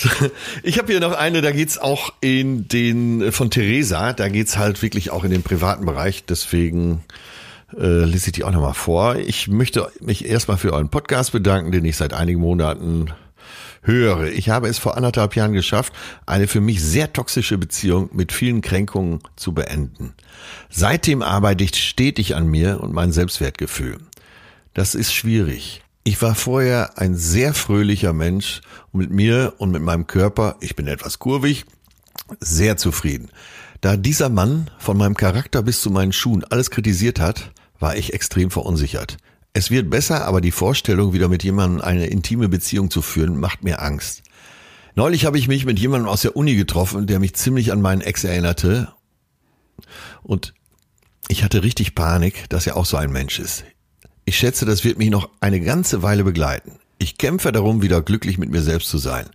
[LAUGHS] Ich habe hier noch eine, da geht's auch in den von Theresa, da geht's halt wirklich auch in den privaten Bereich, deswegen äh, lese ich die auch nochmal vor. Ich möchte mich erstmal für euren Podcast bedanken, den ich seit einigen Monaten höre. Ich habe es vor anderthalb Jahren geschafft, eine für mich sehr toxische Beziehung mit vielen Kränkungen zu beenden. Seitdem arbeite ich stetig an mir und mein Selbstwertgefühl. Das ist schwierig. Ich war vorher ein sehr fröhlicher Mensch und mit mir und mit meinem Körper, ich bin etwas kurvig, sehr zufrieden. Da dieser Mann von meinem Charakter bis zu meinen Schuhen alles kritisiert hat, war ich extrem verunsichert. Es wird besser, aber die Vorstellung, wieder mit jemandem eine intime Beziehung zu führen, macht mir Angst. Neulich habe ich mich mit jemandem aus der Uni getroffen, der mich ziemlich an meinen Ex erinnerte. Und ich hatte richtig Panik, dass er auch so ein Mensch ist. Ich schätze, das wird mich noch eine ganze Weile begleiten. Ich kämpfe darum, wieder glücklich mit mir selbst zu sein.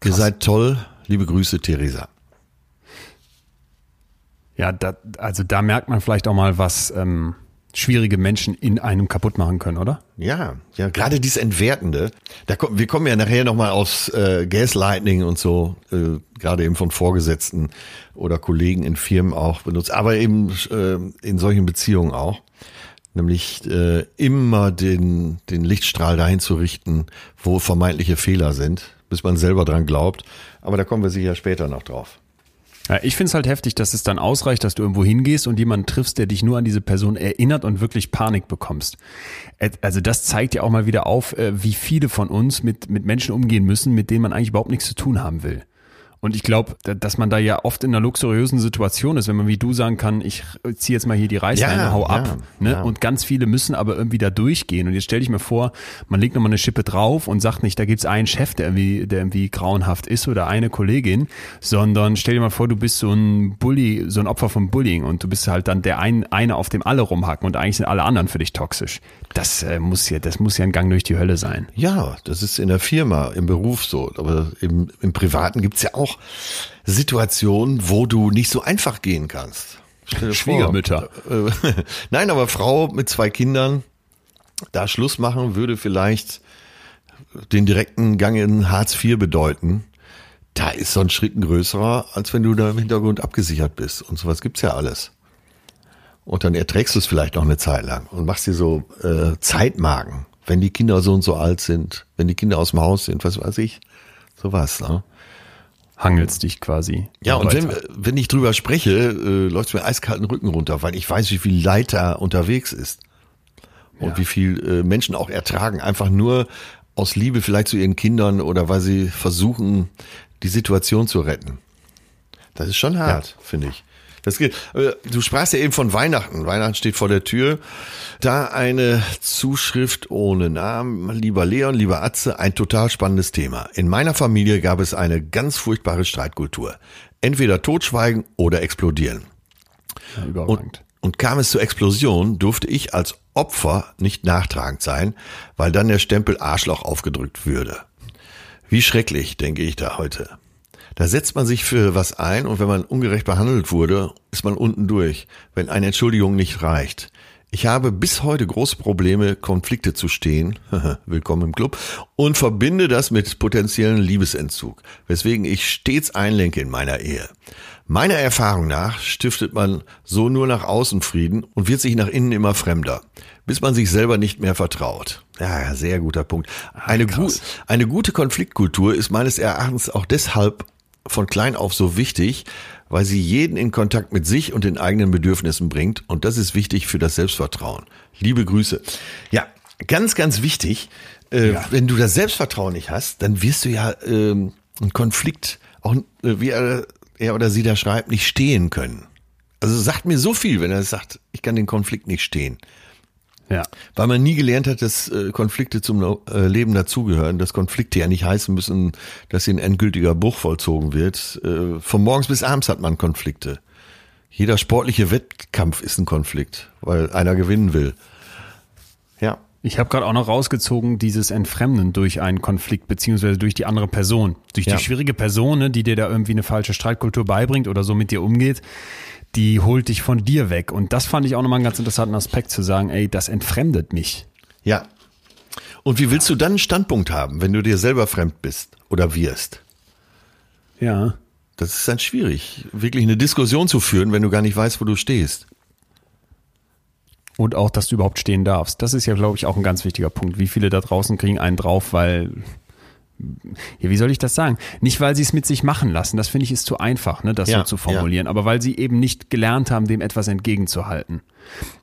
Krass. Ihr seid toll. Liebe Grüße, Theresa. Ja, da, also da merkt man vielleicht auch mal, was ähm, schwierige Menschen in einem kaputt machen können, oder? Ja, ja, gerade dieses Entwertende. Da kommen, wir kommen ja nachher nochmal aufs äh, Gaslighting und so, äh, gerade eben von Vorgesetzten oder Kollegen in Firmen auch benutzt, aber eben äh, in solchen Beziehungen auch. Nämlich äh, immer den, den Lichtstrahl dahin zu richten, wo vermeintliche Fehler sind, bis man selber dran glaubt. Aber da kommen wir sicher später noch drauf. Ja, ich finde es halt heftig, dass es dann ausreicht, dass du irgendwo hingehst und jemanden triffst, der dich nur an diese Person erinnert und wirklich Panik bekommst. Also das zeigt ja auch mal wieder auf, äh, wie viele von uns mit, mit Menschen umgehen müssen, mit denen man eigentlich überhaupt nichts zu tun haben will. Und ich glaube, dass man da ja oft in einer luxuriösen Situation ist, wenn man wie du sagen kann, ich ziehe jetzt mal hier die Reißleine, ja, hau ab. Ja, ne? Ja. Und ganz viele müssen aber irgendwie da durchgehen. Und jetzt stell dich mir vor, man legt nochmal eine Schippe drauf und sagt nicht, da gibt's einen Chef, der irgendwie, der irgendwie grauenhaft ist oder eine Kollegin, sondern stell dir mal vor, du bist so ein Bully, so ein Opfer von Bullying und du bist halt dann der ein, eine, auf dem alle rumhacken und eigentlich sind alle anderen für dich toxisch. Das äh, muss ja, das muss ja ein Gang durch die Hölle sein. Ja, das ist in der Firma, im Beruf so. Aber im, im Privaten gibt's ja auch Situationen, wo du nicht so einfach gehen kannst. Schwiegermütter. Vor, äh, [LAUGHS] nein, aber Frau mit zwei Kindern, da Schluss machen würde vielleicht den direkten Gang in Hartz IV bedeuten. Da ist so ein Schritt ein größerer, als wenn du da im Hintergrund abgesichert bist. Und sowas gibt's ja alles. Und dann erträgst du es vielleicht noch eine Zeit lang und machst dir so äh, Zeitmarken, wenn die Kinder so und so alt sind, wenn die Kinder aus dem Haus sind, was weiß ich. Sowas, ne? hangelst dich quasi. Ja, und wenn, wenn ich drüber spreche, äh, läuft mir eiskalten Rücken runter, weil ich weiß, wie viel Leid da unterwegs ist. Und ja. wie viel äh, Menschen auch ertragen, einfach nur aus Liebe vielleicht zu ihren Kindern oder weil sie versuchen, die Situation zu retten. Das ist schon hart, ja. finde ich. Das geht. Äh, du sprachst ja eben von Weihnachten. Weihnachten steht vor der Tür. Da eine Zuschrift ohne Namen. Lieber Leon, lieber Atze, ein total spannendes Thema. In meiner Familie gab es eine ganz furchtbare Streitkultur. Entweder totschweigen oder explodieren. Ja, und, und kam es zur Explosion, durfte ich als Opfer nicht nachtragend sein, weil dann der Stempel Arschloch aufgedrückt würde. Wie schrecklich, denke ich da heute. Da setzt man sich für was ein und wenn man ungerecht behandelt wurde, ist man unten durch, wenn eine Entschuldigung nicht reicht. Ich habe bis heute große Probleme, Konflikte zu stehen, [LAUGHS] willkommen im Club, und verbinde das mit potenziellen Liebesentzug, weswegen ich stets einlenke in meiner Ehe. Meiner Erfahrung nach stiftet man so nur nach außen Frieden und wird sich nach innen immer fremder, bis man sich selber nicht mehr vertraut. Ja, sehr guter Punkt. Eine, gu eine gute Konfliktkultur ist meines Erachtens auch deshalb von klein auf so wichtig, weil sie jeden in Kontakt mit sich und den eigenen Bedürfnissen bringt. Und das ist wichtig für das Selbstvertrauen. Liebe Grüße. Ja, ganz, ganz wichtig. Äh, ja. Wenn du das Selbstvertrauen nicht hast, dann wirst du ja ähm, einen Konflikt, auch äh, wie er, er oder sie da schreibt, nicht stehen können. Also sagt mir so viel, wenn er sagt, ich kann den Konflikt nicht stehen. Ja. Weil man nie gelernt hat, dass äh, Konflikte zum äh, Leben dazugehören, dass Konflikte ja nicht heißen müssen, dass hier ein endgültiger Bruch vollzogen wird. Äh, von morgens bis abends hat man Konflikte. Jeder sportliche Wettkampf ist ein Konflikt, weil einer gewinnen will. Ja. Ich habe gerade auch noch rausgezogen, dieses Entfremden durch einen Konflikt beziehungsweise durch die andere Person. Durch ja. die schwierige Person, ne, die dir da irgendwie eine falsche Streitkultur beibringt oder so mit dir umgeht die holt dich von dir weg. Und das fand ich auch nochmal einen ganz interessanten Aspekt zu sagen, ey, das entfremdet mich. Ja. Und wie willst du dann einen Standpunkt haben, wenn du dir selber fremd bist oder wirst? Ja. Das ist dann schwierig, wirklich eine Diskussion zu führen, wenn du gar nicht weißt, wo du stehst. Und auch, dass du überhaupt stehen darfst. Das ist ja, glaube ich, auch ein ganz wichtiger Punkt. Wie viele da draußen kriegen einen drauf, weil ja, wie soll ich das sagen? Nicht, weil sie es mit sich machen lassen, das finde ich ist zu einfach, ne, das Ja, so zu formulieren, aber weil sie eben nicht gelernt haben, dem etwas entgegenzuhalten.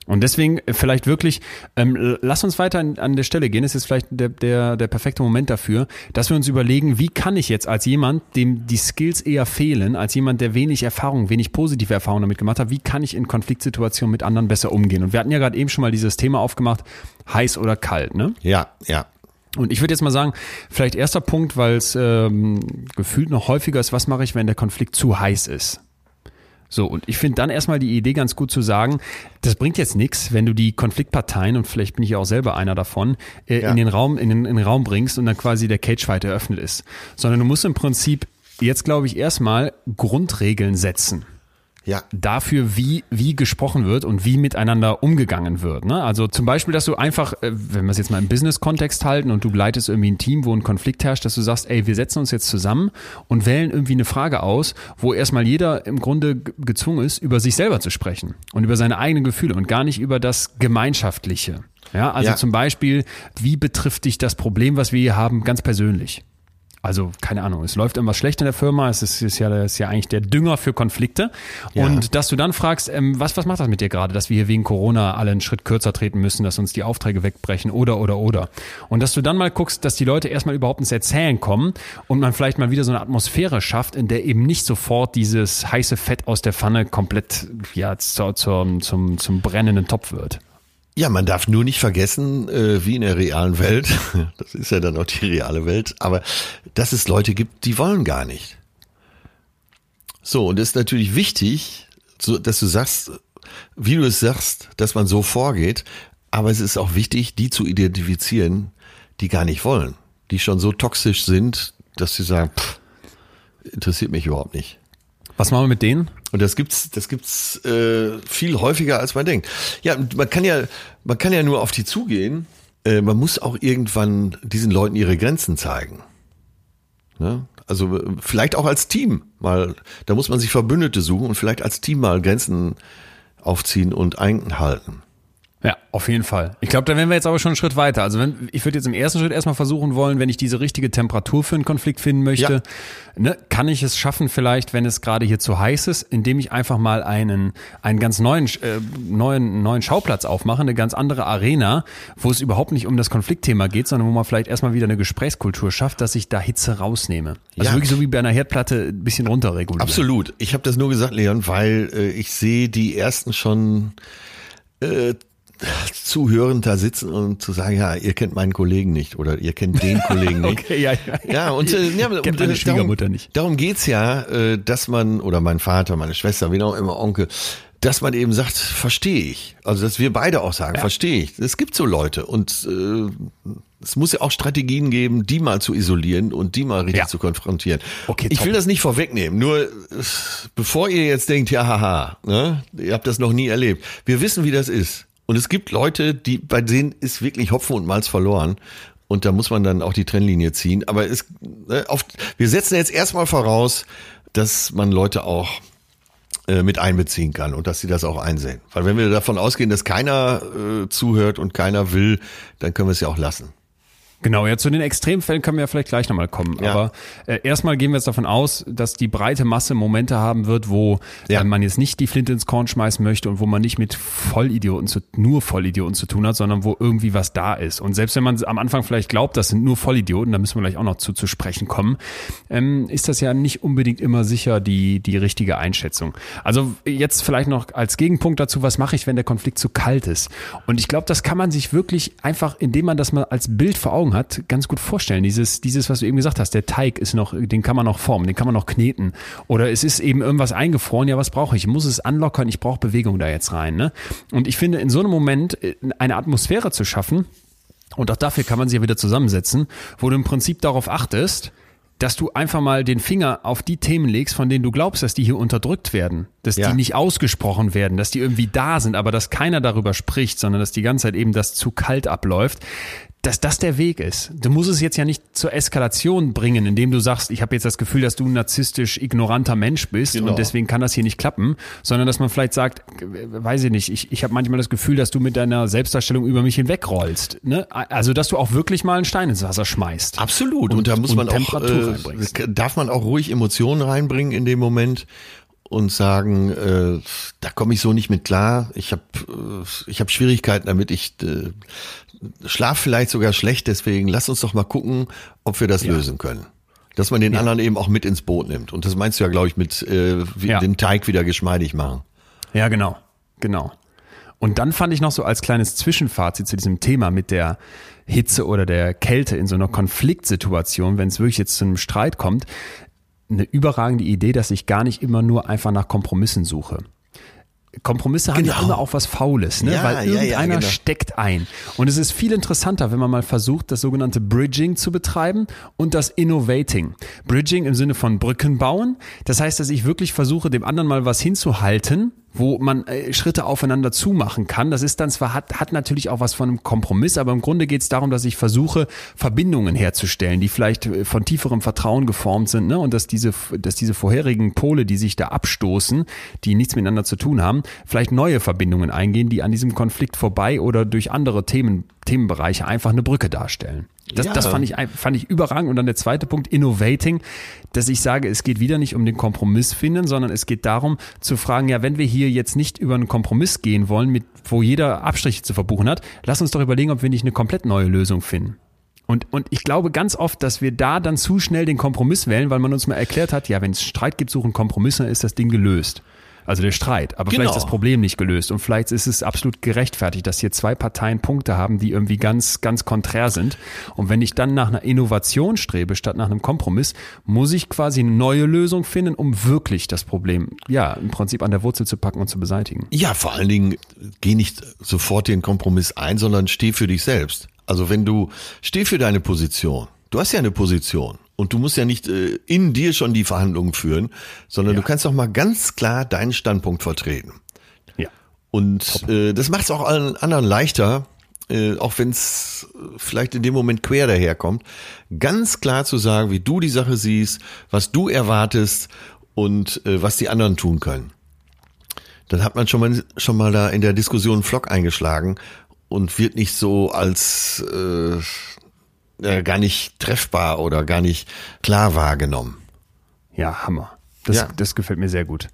Und deswegen äh, vielleicht wirklich, ähm, lass uns weiter an, an der Stelle gehen, das ist vielleicht der, der, der perfekte Moment dafür, dass wir uns überlegen, wie kann ich jetzt als jemand, dem die Skills eher fehlen, als jemand, der wenig Erfahrung, wenig positive Erfahrung damit gemacht hat, wie kann ich in Konfliktsituationen mit anderen besser umgehen? Und wir hatten ja gerade eben schon mal dieses Thema aufgemacht, heiß oder kalt, ne? Ja, ja. Und ich würde jetzt mal sagen, vielleicht erster Punkt, weil es ähm, gefühlt noch häufiger ist, was mache ich, wenn der Konflikt zu heiß ist? So, und ich finde dann erstmal die Idee ganz gut zu sagen, das bringt jetzt nichts, wenn du die Konfliktparteien, und vielleicht bin ich ja auch selber einer davon, äh, Ja. in den Raum, in den, in den Raum bringst und dann quasi der Cagefight eröffnet ist. Sondern du musst im Prinzip jetzt, glaube ich, erstmal Grundregeln setzen Ja, dafür, wie, wie gesprochen wird und wie miteinander umgegangen wird. Ne? Also zum Beispiel, dass du einfach, äh, wenn wir es jetzt mal im Business-Kontext halten und du leitest irgendwie ein Team, wo ein Konflikt herrscht, dass du sagst, ey, wir setzen uns jetzt zusammen und wählen irgendwie eine Frage aus, wo erstmal jeder im Grunde gezwungen ist, über sich selber zu sprechen und über seine eigenen Gefühle und gar nicht über das Gemeinschaftliche. Ja, also Ja. zum Beispiel, wie betrifft dich das Problem, was wir hier haben, ganz persönlich? Also, keine Ahnung, es läuft irgendwas schlecht in der Firma, es ist, ist, ja, ist ja eigentlich der Dünger für Konflikte. Ja. Und dass du dann fragst, ähm, was, was macht das mit dir gerade, dass wir hier wegen Corona alle einen Schritt kürzer treten müssen, dass uns die Aufträge wegbrechen oder, oder, oder. Und dass du dann mal guckst, dass die Leute erstmal überhaupt ins Erzählen kommen und man vielleicht mal wieder so eine Atmosphäre schafft, in der eben nicht sofort dieses heiße Fett aus der Pfanne komplett, ja, zur, zur, zum, zum brennenden Topf wird. Ja, man darf nur nicht vergessen, äh, wie in der realen Welt, [LAUGHS] das ist ja dann auch die reale Welt, aber dass es Leute gibt, die wollen gar nicht. So, und es ist natürlich wichtig, so, dass du sagst, wie du es sagst, dass man so vorgeht, aber es ist auch wichtig, die zu identifizieren, die gar nicht wollen, die schon so toxisch sind, dass sie sagen, pff, interessiert mich überhaupt nicht. Was machen wir mit denen? Und das gibt's, das gibt's äh, viel häufiger als man denkt. Ja, man kann ja, man kann ja nur auf die zugehen. Äh, man muss auch irgendwann diesen Leuten ihre Grenzen zeigen. Ne? Also äh, vielleicht auch als Team mal. Da muss man sich Verbündete suchen und vielleicht als Team mal Grenzen aufziehen und einhalten. Ja, auf jeden Fall. Ich glaube, da wären wir jetzt aber schon einen Schritt weiter. Also wenn, ich würde jetzt im ersten Schritt erstmal versuchen wollen, wenn ich diese richtige Temperatur für einen Konflikt finden möchte, ne, kann ich es schaffen vielleicht, wenn es gerade hier zu heiß ist, indem ich einfach mal einen, einen ganz neuen, äh, neuen, neuen Schauplatz aufmache, eine ganz andere Arena, wo es überhaupt nicht um das Konfliktthema geht, sondern wo man vielleicht erstmal wieder eine Gesprächskultur schafft, dass ich da Hitze rausnehme. Also Ja. wirklich so wie bei einer Herdplatte ein bisschen runterregulieren. Absolut. Ich habe das nur gesagt, Leon, weil äh, ich sehe die ersten schon äh, zuhörend da sitzen und zu sagen, ja, ihr kennt meinen Kollegen nicht oder ihr kennt den [LAUGHS] Kollegen nicht. Okay, ja, ja. Ja, und äh, ja, Kennt und, meine äh, Schwiegermutter darum, nicht. Darum geht's ja, äh, dass man, oder mein Vater, meine Schwester, wie auch immer, Onkel, dass man eben sagt, verstehe ich. Also dass wir beide auch sagen, verstehe ich. Es gibt so Leute und äh, es muss ja auch Strategien geben, die mal zu isolieren und die mal richtig Ja. zu konfrontieren. Okay, ich top. will das nicht vorwegnehmen, nur äh, bevor ihr jetzt denkt, ja haha, ne, ihr habt das noch nie erlebt. Wir wissen, wie das ist. Und es gibt Leute, die bei denen ist wirklich Hopfen und Malz verloren. Und da muss man dann auch die Trennlinie ziehen. Aber es, ne, oft, wir setzen jetzt erstmal voraus, dass man Leute auch äh, mit einbeziehen kann und dass sie das auch einsehen. Weil wenn wir davon ausgehen, dass keiner äh, zuhört und keiner will, dann können wir es ja auch lassen. Genau, ja, zu den Extremfällen können wir ja vielleicht gleich nochmal kommen. Ja. Aber äh, erstmal gehen wir jetzt davon aus, dass die breite Masse Momente haben wird, wo Ja. äh, man jetzt nicht die Flinte ins Korn schmeißen möchte und wo man nicht mit Vollidioten zu, nur Vollidioten zu tun hat, sondern wo irgendwie was da ist. Und selbst wenn man am Anfang vielleicht glaubt, das sind nur Vollidioten, da müssen wir gleich auch noch zu, zu sprechen kommen, ähm, ist das ja nicht unbedingt immer sicher die, die richtige Einschätzung. Also jetzt vielleicht noch als Gegenpunkt dazu, was mache ich, wenn der Konflikt zu kalt ist? Und ich glaube, das kann man sich wirklich einfach, indem man das mal als Bild vor Augen hat, ganz gut vorstellen. Dieses, dieses, was du eben gesagt hast, der Teig ist noch, den kann man noch formen, den kann man noch kneten. Oder es ist eben irgendwas eingefroren, ja, was brauche ich? Ich muss es anlockern, ich brauche Bewegung da jetzt rein. Ne? Und ich finde, in so einem Moment äh, eine Atmosphäre zu schaffen, und auch dafür kann man sich ja wieder zusammensetzen, wo du im Prinzip darauf achtest, dass du einfach mal den Finger auf die Themen legst, von denen du glaubst, dass die hier unterdrückt werden. dass Ja. die nicht ausgesprochen werden, dass die irgendwie da sind, aber dass keiner darüber spricht, sondern dass die ganze Zeit eben das zu kalt abläuft, dass das der Weg ist. Du musst es jetzt ja nicht zur Eskalation bringen, indem du sagst, ich habe jetzt das Gefühl, dass du ein narzisstisch ignoranter Mensch bist Genau. und deswegen kann das hier nicht klappen, sondern dass man vielleicht sagt, äh, weiß ich nicht, ich, ich habe manchmal das Gefühl, dass du mit deiner Selbstdarstellung über mich hinwegrollst. Ne? Also, dass du auch wirklich mal einen Stein ins Wasser schmeißt. Absolut. Und, da muss und man auch, äh, darf man auch ruhig Emotionen reinbringen in dem Moment und sagen, äh, da komme ich so nicht mit klar. Ich habe äh, ich hab Schwierigkeiten damit. Ich äh, schlaf vielleicht sogar schlecht. Deswegen lass uns doch mal gucken, ob wir das lösen können. Dass man den anderen eben auch mit ins Boot nimmt. Und das meinst du ja, glaube ich, mit äh, Ja. den Teig wieder geschmeidig machen. Ja, genau, genau. Und dann fand ich noch so als kleines Zwischenfazit zu diesem Thema mit der Hitze oder der Kälte in so einer Konfliktsituation, wenn es wirklich jetzt zu einem Streit kommt, eine überragende Idee, dass ich gar nicht immer nur einfach nach Kompromissen suche. Kompromisse haben ja Genau. immer auch was Faules, ne? Ja, weil ja, ja, irgendeiner genau. steckt ein. Und es ist viel interessanter, wenn man mal versucht, das sogenannte Bridging zu betreiben und das Innovating. Bridging im Sinne von Brücken bauen. Das heißt, dass ich wirklich versuche, dem anderen mal was hinzuhalten, wo man äh, Schritte aufeinander zumachen kann. Das ist dann zwar, hat, hat natürlich auch was von einem Kompromiss, aber im Grunde geht es darum, dass ich versuche, Verbindungen herzustellen, die vielleicht äh, von tieferem Vertrauen geformt sind, ne? Und dass diese, dass diese vorherigen Pole, die sich da abstoßen, die nichts miteinander zu tun haben, vielleicht neue Verbindungen eingehen, die an diesem Konflikt vorbei oder durch andere Themen, Themenbereiche einfach eine Brücke darstellen. Das, Ja. das fand ich, fand ich überragend. Und dann der zweite Punkt, Innovating, dass ich sage, es geht wieder nicht um den Kompromiss finden, sondern es geht darum zu fragen, ja, wenn wir hier jetzt nicht über einen Kompromiss gehen wollen, mit, wo jeder Abstriche zu verbuchen hat, lass uns doch überlegen, ob wir nicht eine komplett neue Lösung finden. Und, und ich glaube ganz oft, dass wir da dann zu schnell den Kompromiss wählen, weil man uns mal erklärt hat, ja, wenn es Streit gibt, suchen Kompromisse, ist das Ding gelöst. Also der Streit. Aber Genau. vielleicht ist das Problem nicht gelöst. Und vielleicht ist es absolut gerechtfertigt, dass hier zwei Parteien Punkte haben, die irgendwie ganz, ganz konträr sind. Und wenn ich dann nach einer Innovation strebe, statt nach einem Kompromiss, muss ich quasi eine neue Lösung finden, um wirklich das Problem, ja, im Prinzip an der Wurzel zu packen und zu beseitigen. Ja, vor allen Dingen geh nicht sofort den Kompromiss ein, sondern steh für dich selbst. Also wenn du steh für deine Position. Du hast ja eine Position und du musst ja nicht äh, in dir schon die Verhandlungen führen, sondern du kannst doch mal ganz klar deinen Standpunkt vertreten. Ja. Und äh, das macht es auch allen anderen leichter, äh, auch wenn es vielleicht in dem Moment quer daherkommt, ganz klar zu sagen, wie du die Sache siehst, was du erwartest und äh, was die anderen tun können. Dann hat man schon mal, schon mal da in der Diskussion einen Flock eingeschlagen und wird nicht so als äh, äh, gar nicht treffbar oder gar nicht klar wahrgenommen. Ja, Hammer. Das, Ja. das gefällt mir sehr gut.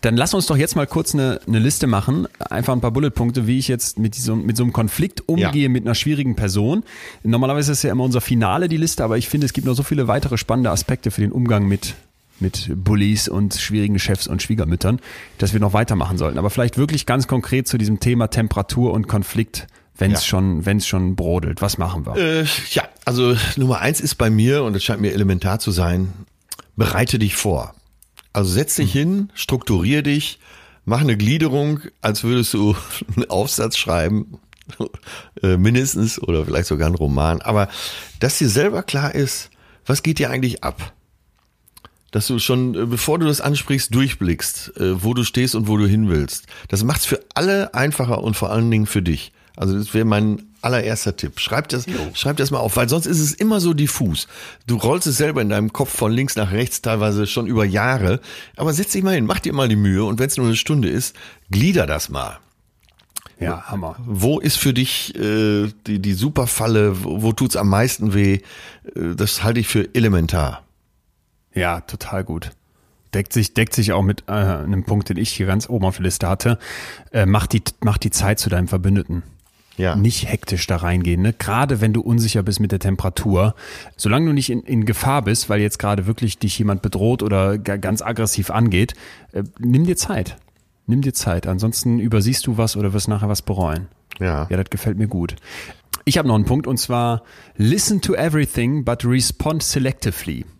Dann lass uns doch jetzt mal kurz eine, eine Liste machen, einfach ein paar Bulletpunkte, wie ich jetzt mit, diesem, mit so einem Konflikt umgehe Ja. mit einer schwierigen Person. Normalerweise ist ja immer unser Finale die Liste, aber ich finde, es gibt noch so viele weitere spannende Aspekte für den Umgang mit, mit Bullies und schwierigen Chefs und Schwiegermüttern, dass wir noch weitermachen sollten. Aber vielleicht wirklich ganz konkret zu diesem Thema Temperatur und Konflikt, wenn es Ja. schon, wenn es schon brodelt. Was machen wir? Äh, ja, also Nummer eins ist bei mir, und das scheint mir elementar zu sein, bereite dich vor. Also setz dich hin, strukturier dich, mach eine Gliederung, als würdest du [LAUGHS] einen Aufsatz schreiben, [LAUGHS] äh, mindestens, oder vielleicht sogar einen Roman. Aber dass dir selber klar ist, was geht dir eigentlich ab? Dass du schon, äh, bevor du das ansprichst, durchblickst, äh, wo du stehst und wo du hin willst. Das macht's für alle einfacher und vor allen Dingen für dich. Also das wäre mein allererster Tipp. Schreib das, schreib das mal auf, weil sonst ist es immer so diffus. Du rollst es selber in deinem Kopf von links nach rechts, teilweise schon über Jahre. Aber setz dich mal hin, mach dir mal die Mühe und wenn es nur eine Stunde ist, glieder das mal. Ja, Hammer. Wo ist für dich äh, die, die Superfalle? Wo, wo tut's am meisten weh? Äh, das halte ich für elementar. Ja, total gut. Deckt sich, deckt sich auch mit äh, einem Punkt, den ich hier ganz oben auf der Liste hatte. Äh, mach, die, mach die Zeit zu deinem Verbündeten. Ja. Nicht hektisch da reingehen, ne? Gerade wenn du unsicher bist mit der Temperatur. Solange du nicht in, in Gefahr bist, weil jetzt gerade wirklich dich jemand bedroht oder ga- ganz aggressiv angeht, äh, nimm dir Zeit. Nimm dir Zeit. Ansonsten übersiehst du was oder wirst nachher was bereuen. Ja. Ja, das gefällt mir gut. Ich habe noch einen Punkt und zwar listen to everything but respond selectively. [LAUGHS]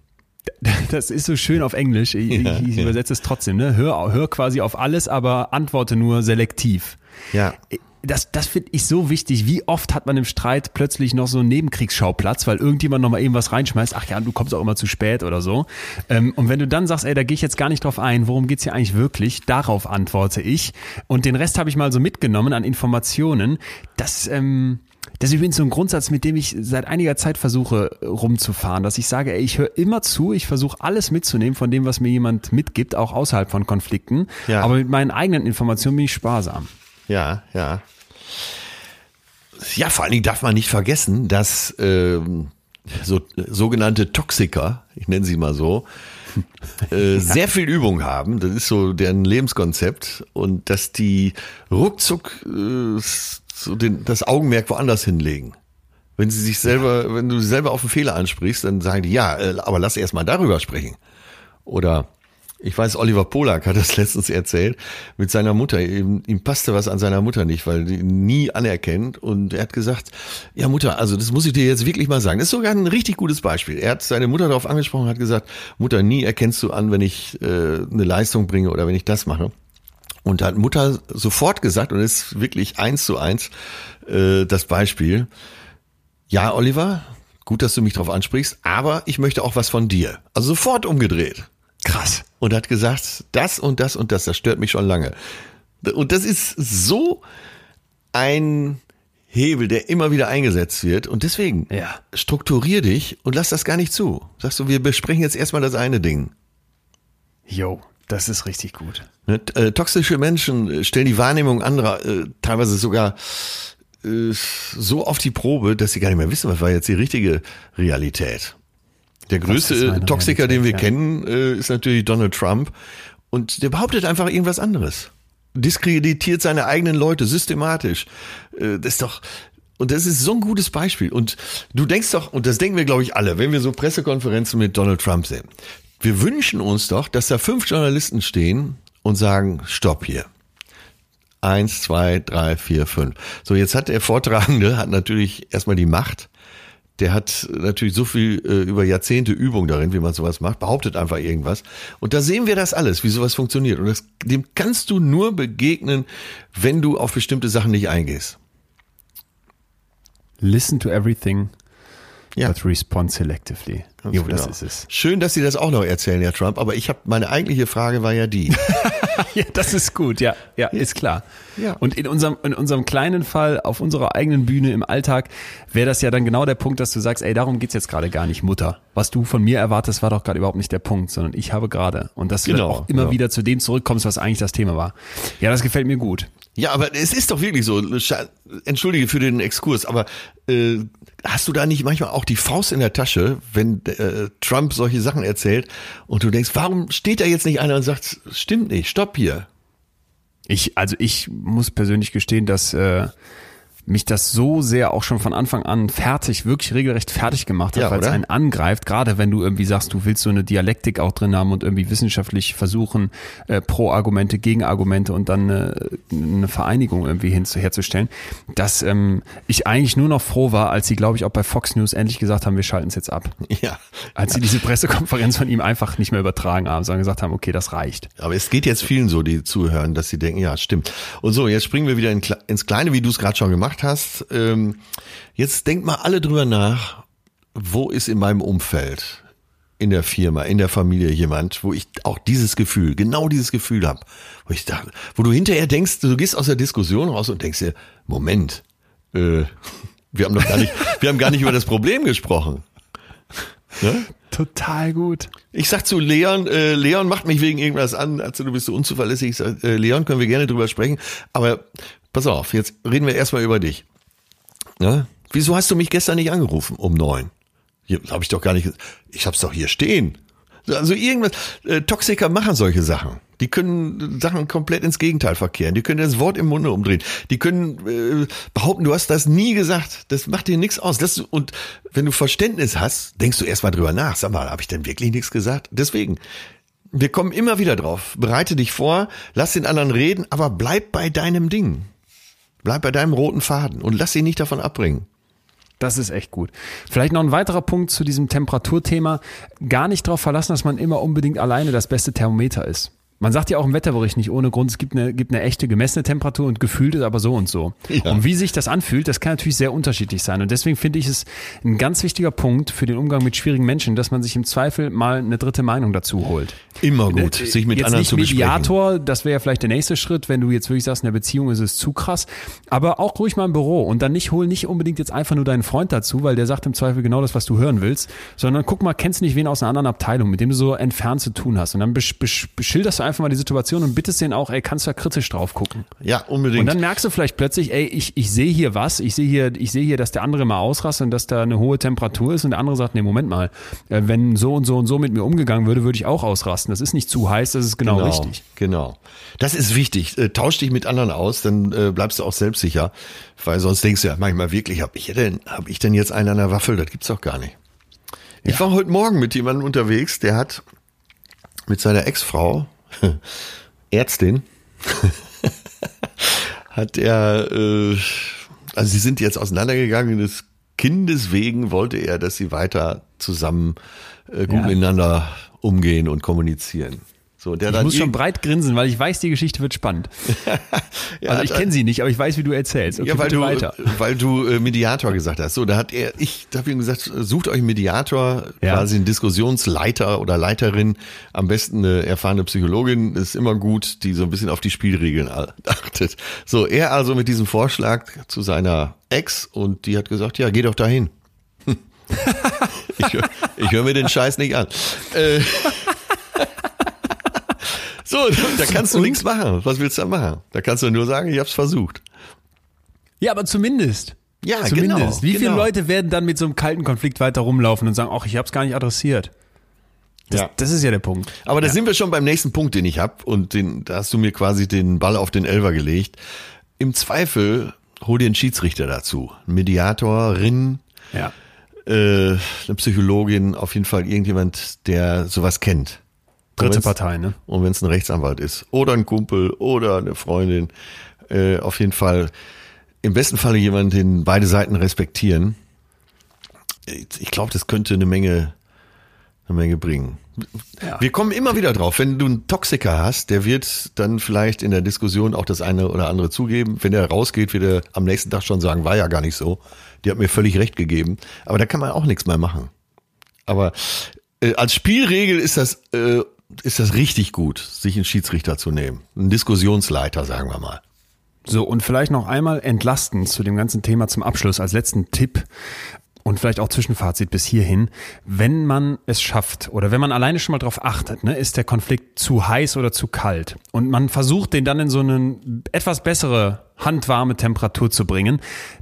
Das ist so schön auf Englisch. Ich, Ja, ich ja. übersetze es trotzdem. Ne? Hör, hör quasi auf alles, aber antworte nur selektiv. Ja. Das, das finde ich so wichtig. Wie oft hat man im Streit plötzlich noch so einen Nebenkriegsschauplatz, weil irgendjemand noch mal eben was reinschmeißt. Ach ja, du kommst auch immer zu spät oder so. Ähm, und wenn du dann sagst, ey, da gehe ich jetzt gar nicht drauf ein, worum geht's hier eigentlich wirklich? Darauf antworte ich. Und den Rest habe ich mal so mitgenommen an Informationen. Das, ähm, das ist übrigens so ein Grundsatz, mit dem ich seit einiger Zeit versuche rumzufahren, dass ich sage, ey, ich höre immer zu, ich versuche alles mitzunehmen von dem, was mir jemand mitgibt, auch außerhalb von Konflikten. Ja. Aber mit meinen eigenen Informationen bin ich sparsam. Ja, ja. Ja, vor allen Dingen darf man nicht vergessen, dass ähm, so sogenannte Toxiker, ich nenne sie mal so, [LAUGHS] äh, sehr viel Übung haben. Das ist so deren Lebenskonzept und dass die ruckzuck äh, so den, das Augenmerk woanders hinlegen. Wenn sie sich selber, wenn du sie selber auf einen Fehler ansprichst, dann sagen die, ja, äh, aber lass erst mal darüber sprechen. Oder ich weiß, Oliver Polak hat das [LAUGHS] letztens erzählt mit seiner Mutter. Ihm, ihm passte was an seiner Mutter nicht, weil die nie anerkennt. Und er hat gesagt, ja Mutter, also das muss ich dir jetzt wirklich mal sagen. Das ist sogar ein richtig gutes Beispiel. Er hat seine Mutter darauf angesprochen hat gesagt, Mutter, nie erkennst du an, wenn ich äh, eine Leistung bringe oder wenn ich das mache. Und hat Mutter sofort gesagt, und es ist wirklich eins zu eins äh, das Beispiel, ja, Oliver, gut, dass du mich darauf ansprichst, aber ich möchte auch was von dir. Also sofort umgedreht. Krass. Und hat gesagt, das und das und das, das stört mich schon lange. Und das ist so ein Hebel, der immer wieder eingesetzt wird. Und deswegen, Ja. strukturier dich und lass das gar nicht zu. Sagst du, wir besprechen jetzt erstmal das eine Ding. Jo, das ist richtig gut. Ne? Äh, Toxische Menschen äh, stellen die Wahrnehmung anderer äh, teilweise sogar äh, so auf die Probe, dass sie gar nicht mehr wissen, was war jetzt die richtige Realität. Der größte Toxiker, den wir ja. kennen, äh, ist natürlich Donald Trump. Und der behauptet einfach irgendwas anderes. Diskreditiert seine eigenen Leute systematisch. Äh, das ist doch, und das ist so ein gutes Beispiel. Und du denkst doch, und das denken wir, glaube ich, alle, wenn wir so Pressekonferenzen mit Donald Trump sehen. Wir wünschen uns doch, dass da fünf Journalisten stehen und sagen, stopp hier. Eins, zwei, drei, vier, fünf. So, jetzt hat der Vortragende, hat natürlich erstmal die Macht. Der hat natürlich so viel äh, über Jahrzehnte Übung darin, wie man sowas macht, behauptet einfach irgendwas. Und da sehen wir das alles, wie sowas funktioniert. Und das, dem kannst du nur begegnen, wenn du auf bestimmte Sachen nicht eingehst. Listen to everything, Ja. but respond selectively. Jo, das Genau. ist es. Schön, dass Sie das auch noch erzählen, Herr Trump. Aber ich habe meine eigentliche Frage war ja die. [LAUGHS] Ja, das ist gut, ja, ja, ist klar. Ja. Und in unserem, in unserem kleinen Fall, auf unserer eigenen Bühne im Alltag, wäre das ja dann genau der Punkt, dass du sagst, ey, darum geht's jetzt gerade gar nicht, Mutter. Was du von mir erwartest, war doch gerade überhaupt nicht der Punkt, sondern ich habe gerade. Und dass du Genau, auch immer genau. wieder zu dem zurückkommst, was eigentlich das Thema war. Ja, das gefällt mir gut. Ja, aber es ist doch wirklich so. Entschuldige für den Exkurs, aber äh, hast du da nicht manchmal auch die Faust in der Tasche, wenn äh, Trump solche Sachen erzählt und du denkst, warum steht da jetzt nicht einer und sagt, stimmt nicht, stopp hier. Ich, also ich muss persönlich gestehen, dass äh, mich das so sehr auch schon von Anfang an fertig, wirklich regelrecht fertig gemacht hat, Ja, weil es einen angreift, gerade wenn du irgendwie sagst, du willst so eine Dialektik auch drin haben und irgendwie wissenschaftlich versuchen, äh, Pro-Argumente, Gegenargumente und dann äh, eine Vereinigung irgendwie hin, herzustellen, dass ähm, ich eigentlich nur noch froh war, als sie, glaube ich, auch bei Fox News endlich gesagt haben, wir schalten es jetzt ab. [LAUGHS] Ja, Als sie diese Pressekonferenz von ihm einfach nicht mehr übertragen haben, sondern gesagt haben, okay, das reicht. aber es geht jetzt vielen so, die zuhören, dass sie denken, ja, stimmt. Und so, jetzt springen wir wieder in, ins Kleine, wie du es gerade schon gemacht hast. Ähm, jetzt denkt mal alle drüber nach, wo ist in meinem Umfeld, in der Firma, in der Familie jemand, wo ich auch dieses Gefühl, genau dieses Gefühl habe, wo ich dachte, wo du hinterher denkst, du gehst aus der Diskussion raus und denkst dir, Moment, äh, wir haben doch gar nicht, [LAUGHS] wir haben gar nicht über das Problem gesprochen. Ne? Total gut. Ich sag zu Leon, äh, Leon macht mich wegen irgendwas an, also du bist so unzuverlässig. Ich sag, äh, Leon, können wir gerne drüber sprechen, aber pass auf, jetzt reden wir erstmal über dich. Ne? Wieso hast du mich gestern nicht angerufen um neun? Habe ich doch gar nicht, ich hab's doch hier stehen. Also irgendwas, äh, Toxiker machen solche Sachen. Die können Sachen komplett ins Gegenteil verkehren. Die können das Wort im Munde umdrehen. Die können äh, behaupten, du hast das nie gesagt. Das macht dir nichts aus. Das, und wenn du Verständnis hast, denkst du erstmal drüber nach. Sag mal, habe ich denn wirklich nichts gesagt? Deswegen, wir kommen immer wieder drauf. Bereite dich vor, lass den anderen reden, aber bleib bei deinem Ding. Bleib bei deinem roten Faden und lass ihn nicht davon abbringen. Das ist echt gut. Vielleicht noch ein weiterer Punkt zu diesem Temperaturthema. Gar nicht darauf verlassen, dass man immer unbedingt alleine das beste Thermometer ist. Man sagt ja auch im Wetterbericht nicht ohne Grund, es gibt eine, gibt eine echte gemessene Temperatur und gefühlt ist aber so und so. Ja. Und wie sich das anfühlt, das kann natürlich sehr unterschiedlich sein. Und deswegen finde ich es ein ganz wichtiger Punkt für den Umgang mit schwierigen Menschen, dass man sich im Zweifel mal eine dritte Meinung dazu holt. Immer gut, äh, sich mit jetzt anderen nicht zu besprechen. Mediator, das wäre ja vielleicht der nächste Schritt, wenn du jetzt wirklich sagst, in der Beziehung ist es zu krass. Aber auch ruhig mal im Büro und dann nicht hol nicht unbedingt jetzt einfach nur deinen Freund dazu, weil der sagt im Zweifel genau das, was du hören willst, sondern guck mal, kennst du nicht wen aus einer anderen Abteilung, mit dem du so entfernt zu tun hast. Und dann besch besch beschilderst du einfach mal die Situation und bittest den auch, ey, kannst du da kritisch drauf gucken. Ja, unbedingt. Und dann merkst du vielleicht plötzlich, ey, ich, ich sehe hier was, ich sehe hier, ich sehe hier, dass der andere mal ausrastet und dass da eine hohe Temperatur ist und der andere sagt, nee, Moment mal, äh, wenn so und so und so mit mir umgegangen würde, würde ich auch ausrasten. Das ist nicht zu heiß, das ist genau, genau richtig. Genau. Das ist wichtig. Äh, tausch dich mit anderen aus, dann äh, bleibst du auch selbstsicher. Weil sonst denkst du ja manchmal wirklich, habe ich denn, hab ich denn jetzt einen an der Waffel? Das gibt's doch gar nicht. Ich war heute Morgen mit jemandem unterwegs, der hat mit seiner Ex-Frau, [LAUGHS] Ärztin, [LAUGHS] hat er, äh, also sie sind jetzt auseinandergegangen, des Kindes wegen wollte er, dass sie weiter zusammen äh, gut Ja. miteinander umgehen und kommunizieren. So, der Ich muss schon breit grinsen, weil ich weiß, die Geschichte wird spannend. [LAUGHS] Ja, also ich kenne sie nicht, aber ich weiß, wie du erzählst. Okay, ja, weil du, weiter. weil du äh, Mediator gesagt hast. So, da hat er, ich habe ihm gesagt, sucht euch einen Mediator, Ja. quasi einen Diskussionsleiter oder Leiterin, am besten eine erfahrene Psychologin, ist immer gut, die so ein bisschen auf die Spielregeln [LAUGHS] achtet. So, er also mit diesem Vorschlag zu seiner Ex und die hat gesagt, ja, geh doch dahin. [LAUGHS] ich hör- höre mir den Scheiß nicht an. Äh, so, da kannst du nichts machen. Was willst du da machen? Da kannst du nur sagen, ich hab's versucht. Ja, aber zumindest. Ja, Zumindest. genau, Wie viele genau. Leute werden dann mit so einem kalten Konflikt weiter rumlaufen und sagen, ach, ich habe es gar nicht adressiert. Das, Ja. das ist ja der Punkt. Aber da sind wir schon beim nächsten Punkt, den ich habe. Und den, da hast du mir quasi den Ball auf den Elver gelegt. Im Zweifel hol dir einen Schiedsrichter dazu. Mediatorin, Ja. äh, eine Psychologin, auf jeden Fall irgendjemand, der sowas kennt. Dritte Partei, ne? Und wenn es ein Rechtsanwalt ist. Oder ein Kumpel oder eine Freundin. Äh, auf jeden Fall, im besten Falle jemand, den beide Seiten respektieren. Ich glaube, das könnte eine Menge, eine Menge bringen. Ja. Wir kommen immer wieder drauf. Wenn du einen Toxiker hast, der wird dann vielleicht in der Diskussion auch das eine oder andere zugeben. Wenn er rausgeht, wird er am nächsten Tag schon sagen, war ja gar nicht so. Die hat mir völlig recht gegeben. Aber da kann man auch nichts mehr machen. Aber äh, als Spielregel ist das, äh, ist das richtig gut, sich einen Schiedsrichter zu nehmen. Einen Diskussionsleiter, sagen wir mal. So, und vielleicht noch einmal entlastend zu dem ganzen Thema zum Abschluss als letzten Tipp und vielleicht auch Zwischenfazit bis hierhin. Wenn man es schafft oder wenn man alleine schon mal drauf achtet, ne, ist der Konflikt zu heiß oder zu kalt und man versucht, den dann in so eine etwas bessere, handwarme Temperatur zu bringen,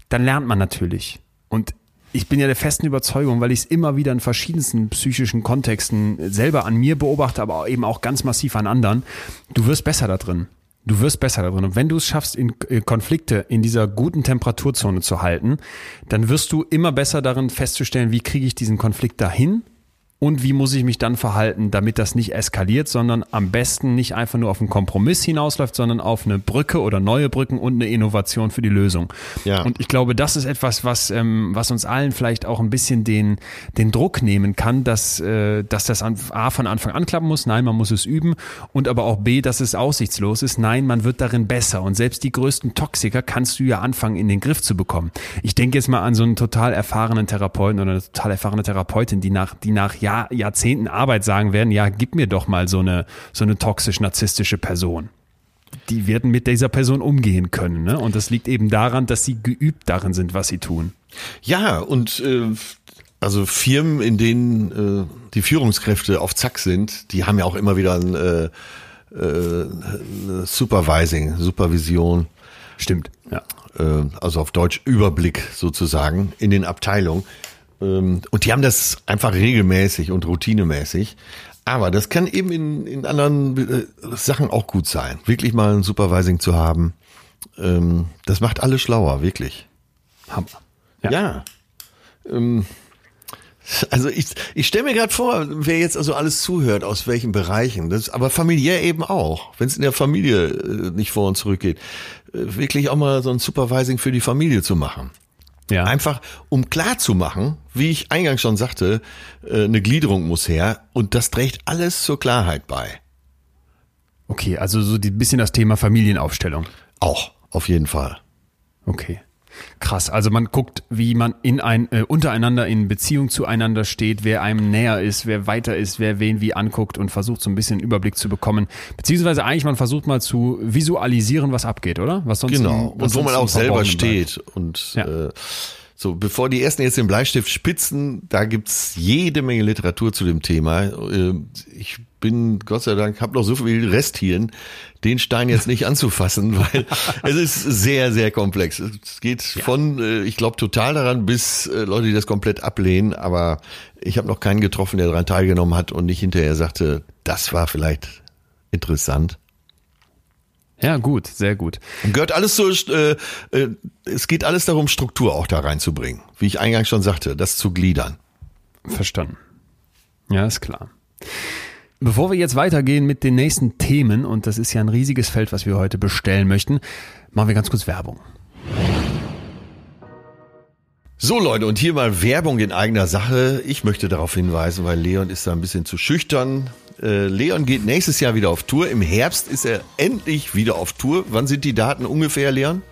dann lernt man natürlich. Und ich bin ja der festen Überzeugung, weil ich es immer wieder in verschiedensten psychischen Kontexten selber an mir beobachte, aber eben auch ganz massiv an anderen. Du wirst besser da drin. Du wirst besser da drin. Und wenn du es schaffst, in äh, Konflikte in dieser guten Temperaturzone zu halten, dann wirst du immer besser darin festzustellen, wie kriege ich diesen Konflikt dahin und wie muss ich mich dann verhalten, damit das nicht eskaliert, sondern am besten nicht einfach nur auf einen Kompromiss hinausläuft, sondern auf eine Brücke oder neue Brücken und eine Innovation für die Lösung. Ja. Und ich glaube, das ist etwas, was, ähm, was uns allen vielleicht auch ein bisschen den, den Druck nehmen kann, dass, äh, dass das an, A von Anfang an klappen muss, nein, man muss es üben und aber auch B, dass es aussichtslos ist, nein, man wird darin besser und selbst die größten Toxiker kannst du ja anfangen in den Griff zu bekommen. Ich denke jetzt mal an so einen total erfahrenen Therapeuten oder eine total erfahrene Therapeutin, die nach, die nach Jahr, Jahrzehnten Arbeit sagen werden, ja, gib mir doch mal so eine, so eine toxisch-narzisstische Person die werden mit dieser Person umgehen können. Ne? Und das liegt eben daran, dass sie geübt darin sind, was sie tun. Ja, und äh, also Firmen, in denen äh, die Führungskräfte auf Zack sind, die haben ja auch immer wieder ein äh, äh, Supervising, Supervision, Stimmt. Ja. äh, also auf Deutsch Überblick sozusagen in den Abteilungen. Ähm, und die haben das einfach regelmäßig und routinemäßig. Aber das kann eben in, in anderen äh, Sachen auch gut sein. Wirklich mal ein Supervising zu haben. Ähm, das macht alle schlauer, wirklich. Hammer. Ja. Ähm, also ich, ich stelle mir gerade vor, wer jetzt also alles zuhört, aus welchen Bereichen, das, aber familiär eben auch, wenn es in der Familie äh, nicht vor und zurück geht, äh, wirklich auch mal so ein Supervising für die Familie zu machen. Ja. Einfach, um klar zu machen, wie ich eingangs schon sagte, äh, eine Gliederung muss her und das trägt alles zur Klarheit bei. Okay, also so ein bisschen das Thema Familienaufstellung. Auch, auf jeden Fall. Okay. Krass. Also man guckt, wie man in ein äh, untereinander in Beziehung zueinander steht, wer einem näher ist, wer weiter ist, wer wen wie anguckt und versucht so ein bisschen einen Überblick zu bekommen. Beziehungsweise eigentlich man versucht mal zu visualisieren, was abgeht, oder? Was sonst Genau. im- was Und wo man auch selber Verborgenen bleibt. steht. Und Ja. äh, so, bevor die ersten jetzt den Bleistift spitzen, da gibt's jede Menge Literatur zu dem Thema. Äh, Ich bin, Gott sei Dank, habe noch so viel Resthirn, den Stein jetzt nicht anzufassen, [LAUGHS] weil es ist sehr, sehr komplex. Es geht von, äh, ich glaube, total daran, bis äh, Leute, die das komplett ablehnen. Aber ich habe noch keinen getroffen, der daran teilgenommen hat und nicht hinterher sagte, das war vielleicht interessant. Ja, gut, sehr gut. Gehört alles so, äh, äh, es geht alles darum, Struktur auch da reinzubringen. Wie ich eingangs schon sagte, das zu gliedern. Verstanden. Ja, ist klar. Bevor wir jetzt weitergehen mit den nächsten Themen, und das ist ja ein riesiges Feld, was wir heute bestellen möchten, machen wir ganz kurz Werbung. So Leute, und hier mal Werbung in eigener Sache. Ich möchte darauf hinweisen, weil Leon ist da ein bisschen zu schüchtern. Äh, Leon geht nächstes Jahr wieder auf Tour. Im Herbst ist er endlich wieder auf Tour. Wann sind die Daten ungefähr, Leon?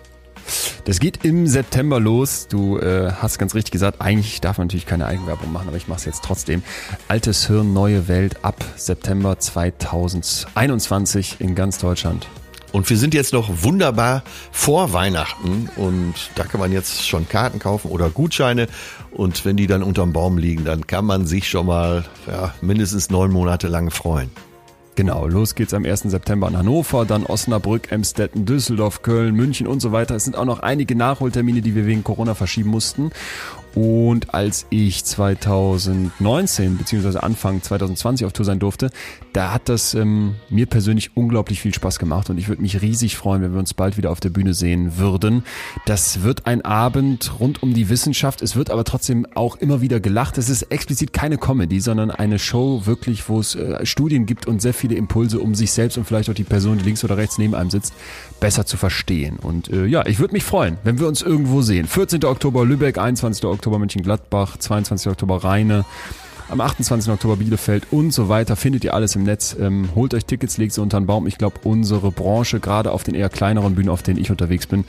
Das geht im September los. Du äh, hast ganz richtig gesagt, eigentlich darf man natürlich keine Eigenwerbung machen, aber ich mache es jetzt trotzdem. Altes Hirn, neue Welt ab September 2021 in ganz Deutschland. Und wir sind jetzt noch wunderbar vor Weihnachten und da kann man jetzt schon Karten kaufen oder Gutscheine. Und wenn die dann unterm Baum liegen, dann kann man sich schon mal ja, mindestens neun Monate lang freuen. Genau, los geht's am 1. September in Hannover, dann Osnabrück, Emstetten, Düsseldorf, Köln, München und so weiter. Es sind auch noch einige Nachholtermine, die wir wegen Corona verschieben mussten. Und als ich 2019 beziehungsweise Anfang 2020 auf Tour sein durfte, da hat das ähm, mir persönlich unglaublich viel Spaß gemacht und ich würde mich riesig freuen, wenn wir uns bald wieder auf der Bühne sehen würden. Das wird ein Abend rund um die Wissenschaft. Es wird aber trotzdem auch immer wieder gelacht. Es ist explizit keine Comedy, sondern eine Show wirklich, wo es äh, Studien gibt und sehr viele Impulse, um sich selbst und vielleicht auch die Person, die links oder rechts neben einem sitzt, besser zu verstehen. Und äh, ja, ich würde mich freuen, wenn wir uns irgendwo sehen. 14. Oktober Lübeck, 21. Oktober Mönchengladbach, 22. Oktober Rheine. Am 28. Oktober Bielefeld und so weiter findet ihr alles im Netz. Ähm, holt euch Tickets, legt sie unter den Baum. Ich glaube, unsere Branche, gerade auf den eher kleineren Bühnen, auf denen ich unterwegs bin,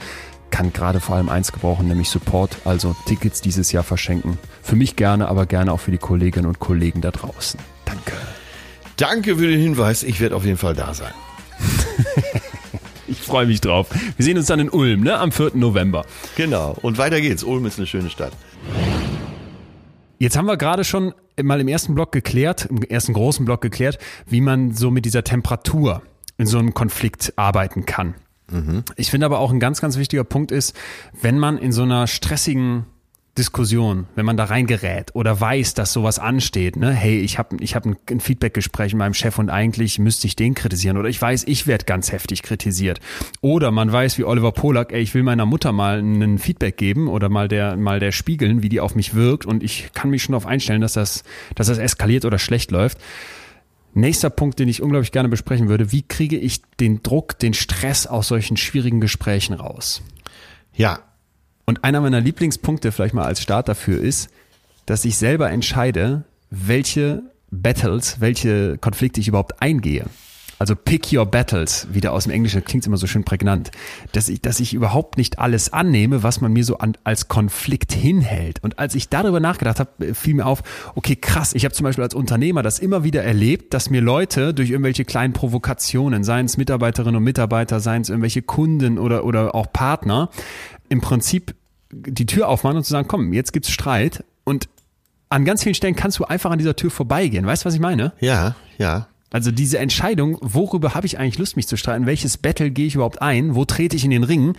kann gerade vor allem eins gebrauchen, nämlich Support. Also Tickets dieses Jahr verschenken. Für mich gerne, aber gerne auch für die Kolleginnen und Kollegen da draußen. Danke. Danke für den Hinweis. Ich werde auf jeden Fall da sein. [LAUGHS] Ich freue mich drauf. Wir sehen uns dann in Ulm, ne? Am 4. November. Genau. Und weiter geht's. Ulm ist eine schöne Stadt. Jetzt haben wir gerade schon mal im ersten Block geklärt, im ersten großen Block geklärt, wie man so mit dieser Temperatur in so einem Konflikt arbeiten kann. Ich finde aber auch ein ganz, ganz wichtiger Punkt ist, wenn man in so einer stressigen Diskussion, wenn man da reingerät oder weiß, dass sowas ansteht, ne, hey, ich habe ich hab ein, Feedbackgespräch mit meinem Chef und eigentlich müsste ich den kritisieren oder ich weiß, ich werde ganz heftig kritisiert oder man weiß wie Oliver Polak, ey, ich will meiner Mutter mal ein Feedback geben oder mal der mal der spiegeln, wie die auf mich wirkt und ich kann mich schon darauf einstellen, dass das dass das eskaliert oder schlecht läuft. Nächster Punkt, den ich unglaublich gerne besprechen würde, wie kriege ich den Druck, den Stress aus solchen schwierigen Gesprächen raus? Ja. Und einer meiner Lieblingspunkte vielleicht mal als Start dafür ist, dass ich selber entscheide, welche Battles, welche Konflikte ich überhaupt eingehe. Also pick your battles, wieder aus dem Englischen, klingt immer so schön prägnant. Dass ich, dass ich überhaupt nicht alles annehme, was man mir so an, als Konflikt hinhält. Und als ich darüber nachgedacht habe, fiel mir auf, okay, krass, ich habe zum Beispiel als Unternehmer das immer wieder erlebt, dass mir Leute durch irgendwelche kleinen Provokationen, seien es Mitarbeiterinnen und Mitarbeiter, seien es irgendwelche Kunden oder, oder auch Partner, im Prinzip die Tür aufmachen und zu sagen, komm, jetzt gibt's Streit und an ganz vielen Stellen kannst du einfach an dieser Tür vorbeigehen. Weißt du, was ich meine? Ja, ja. Also diese Entscheidung, worüber habe ich eigentlich Lust, mich zu streiten, welches Battle gehe ich überhaupt ein, wo trete ich in den Ring,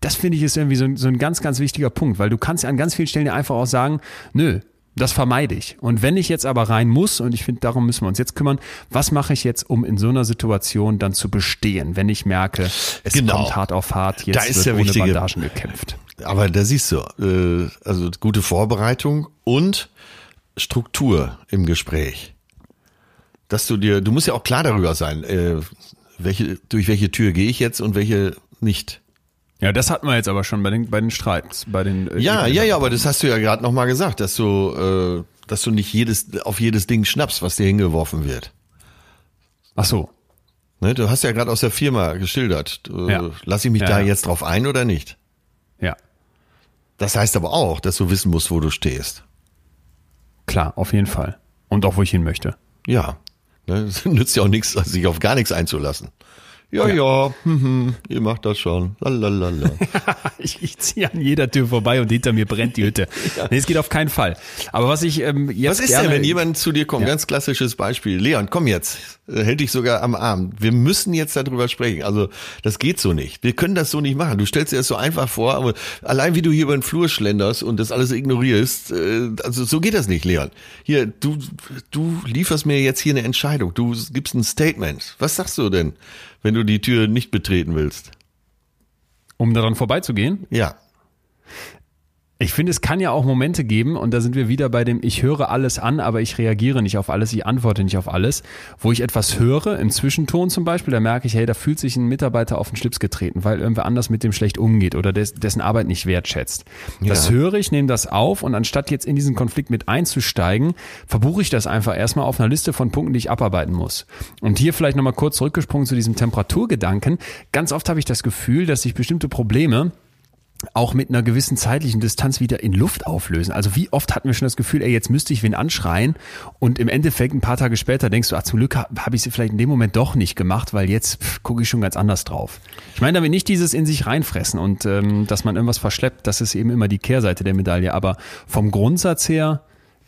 das finde ich ist irgendwie so, ein- so ein ganz, ganz wichtiger Punkt, weil du kannst ja an ganz vielen Stellen ja einfach auch sagen, nö, das vermeide ich. Und wenn ich jetzt aber rein muss, und ich finde, darum müssen wir uns jetzt kümmern, was mache ich jetzt, um in so einer Situation dann zu bestehen, wenn ich merke, es Genau. kommt hart auf hart, jetzt Da ist wird der ohne wichtige- Bandagen gekämpft. Aber da siehst du, äh, also gute Vorbereitung und Struktur im Gespräch. Dass du dir, du musst ja auch klar darüber sein, äh, welche, durch welche Tür gehe ich jetzt und welche nicht. Ja, das hatten wir jetzt aber schon bei den, bei den Streits, bei den. äh, Ja, ja, ja, aber das hast du ja gerade nochmal gesagt, dass du, äh, dass du nicht jedes, auf jedes Ding schnappst, was dir hingeworfen wird. Ach so. Ne, du hast ja gerade aus der Firma geschildert. Äh, Ja. Lass ich mich Ja, da ja. jetzt drauf ein oder nicht? Ja. Das heißt aber auch, dass du wissen musst, wo du stehst. Klar, auf jeden Fall. Und auch wo ich hin möchte. Ja. Ne, es [LAUGHS] nützt ja auch nichts, sich auf gar nichts einzulassen. Ja, ja, hm, hm, ihr macht das schon. Lalalala. [LAUGHS] Ich, ich ziehe an jeder Tür vorbei und hinter mir brennt die Hütte. [LAUGHS] Nee, es geht auf keinen Fall. Aber was ich ähm, jetzt Was ist gerne, denn, wenn jemand zu dir kommt? Ganz klassisches Beispiel. Leon, komm jetzt. Äh, Hält dich sogar am Arm. Wir müssen jetzt darüber sprechen. Also, das geht so nicht. Wir können das so nicht machen. Du stellst dir das so einfach vor, aber allein wie du hier über den Flur schlenderst und das alles ignorierst, äh, also so geht das nicht, Leon. Hier, du, du lieferst mir jetzt hier eine Entscheidung. Du gibst ein Statement. Was sagst du denn, wenn du die Tür nicht betreten willst? um daran vorbeizugehen, Ja. Ich finde, es kann ja auch Momente geben, und da sind wir wieder bei dem, ich höre alles an, aber ich reagiere nicht auf alles, ich antworte nicht auf alles, wo ich etwas höre, im Zwischenton zum Beispiel, da merke ich, hey, da fühlt sich ein Mitarbeiter auf den Schlips getreten, weil irgendwer anders mit dem schlecht umgeht oder des, dessen Arbeit nicht wertschätzt. Das Ja. höre ich, nehme das auf und anstatt jetzt in diesen Konflikt mit einzusteigen, verbuche ich das einfach erstmal auf einer Liste von Punkten, die ich abarbeiten muss. Und hier vielleicht nochmal kurz zurückgesprungen zu diesem Temperaturgedanken. Ganz oft habe ich das Gefühl, dass sich bestimmte Probleme auch mit einer gewissen zeitlichen Distanz wieder in Luft auflösen. Also wie oft hatten wir schon das Gefühl, ey, jetzt müsste ich wen anschreien und im Endeffekt ein paar Tage später denkst du, ah, zum Glück habe hab ich sie vielleicht in dem Moment doch nicht gemacht, weil jetzt gucke ich schon ganz anders drauf. Ich meine damit nicht dieses in sich reinfressen und ähm, dass man irgendwas verschleppt, das ist eben immer die Kehrseite der Medaille. Aber vom Grundsatz her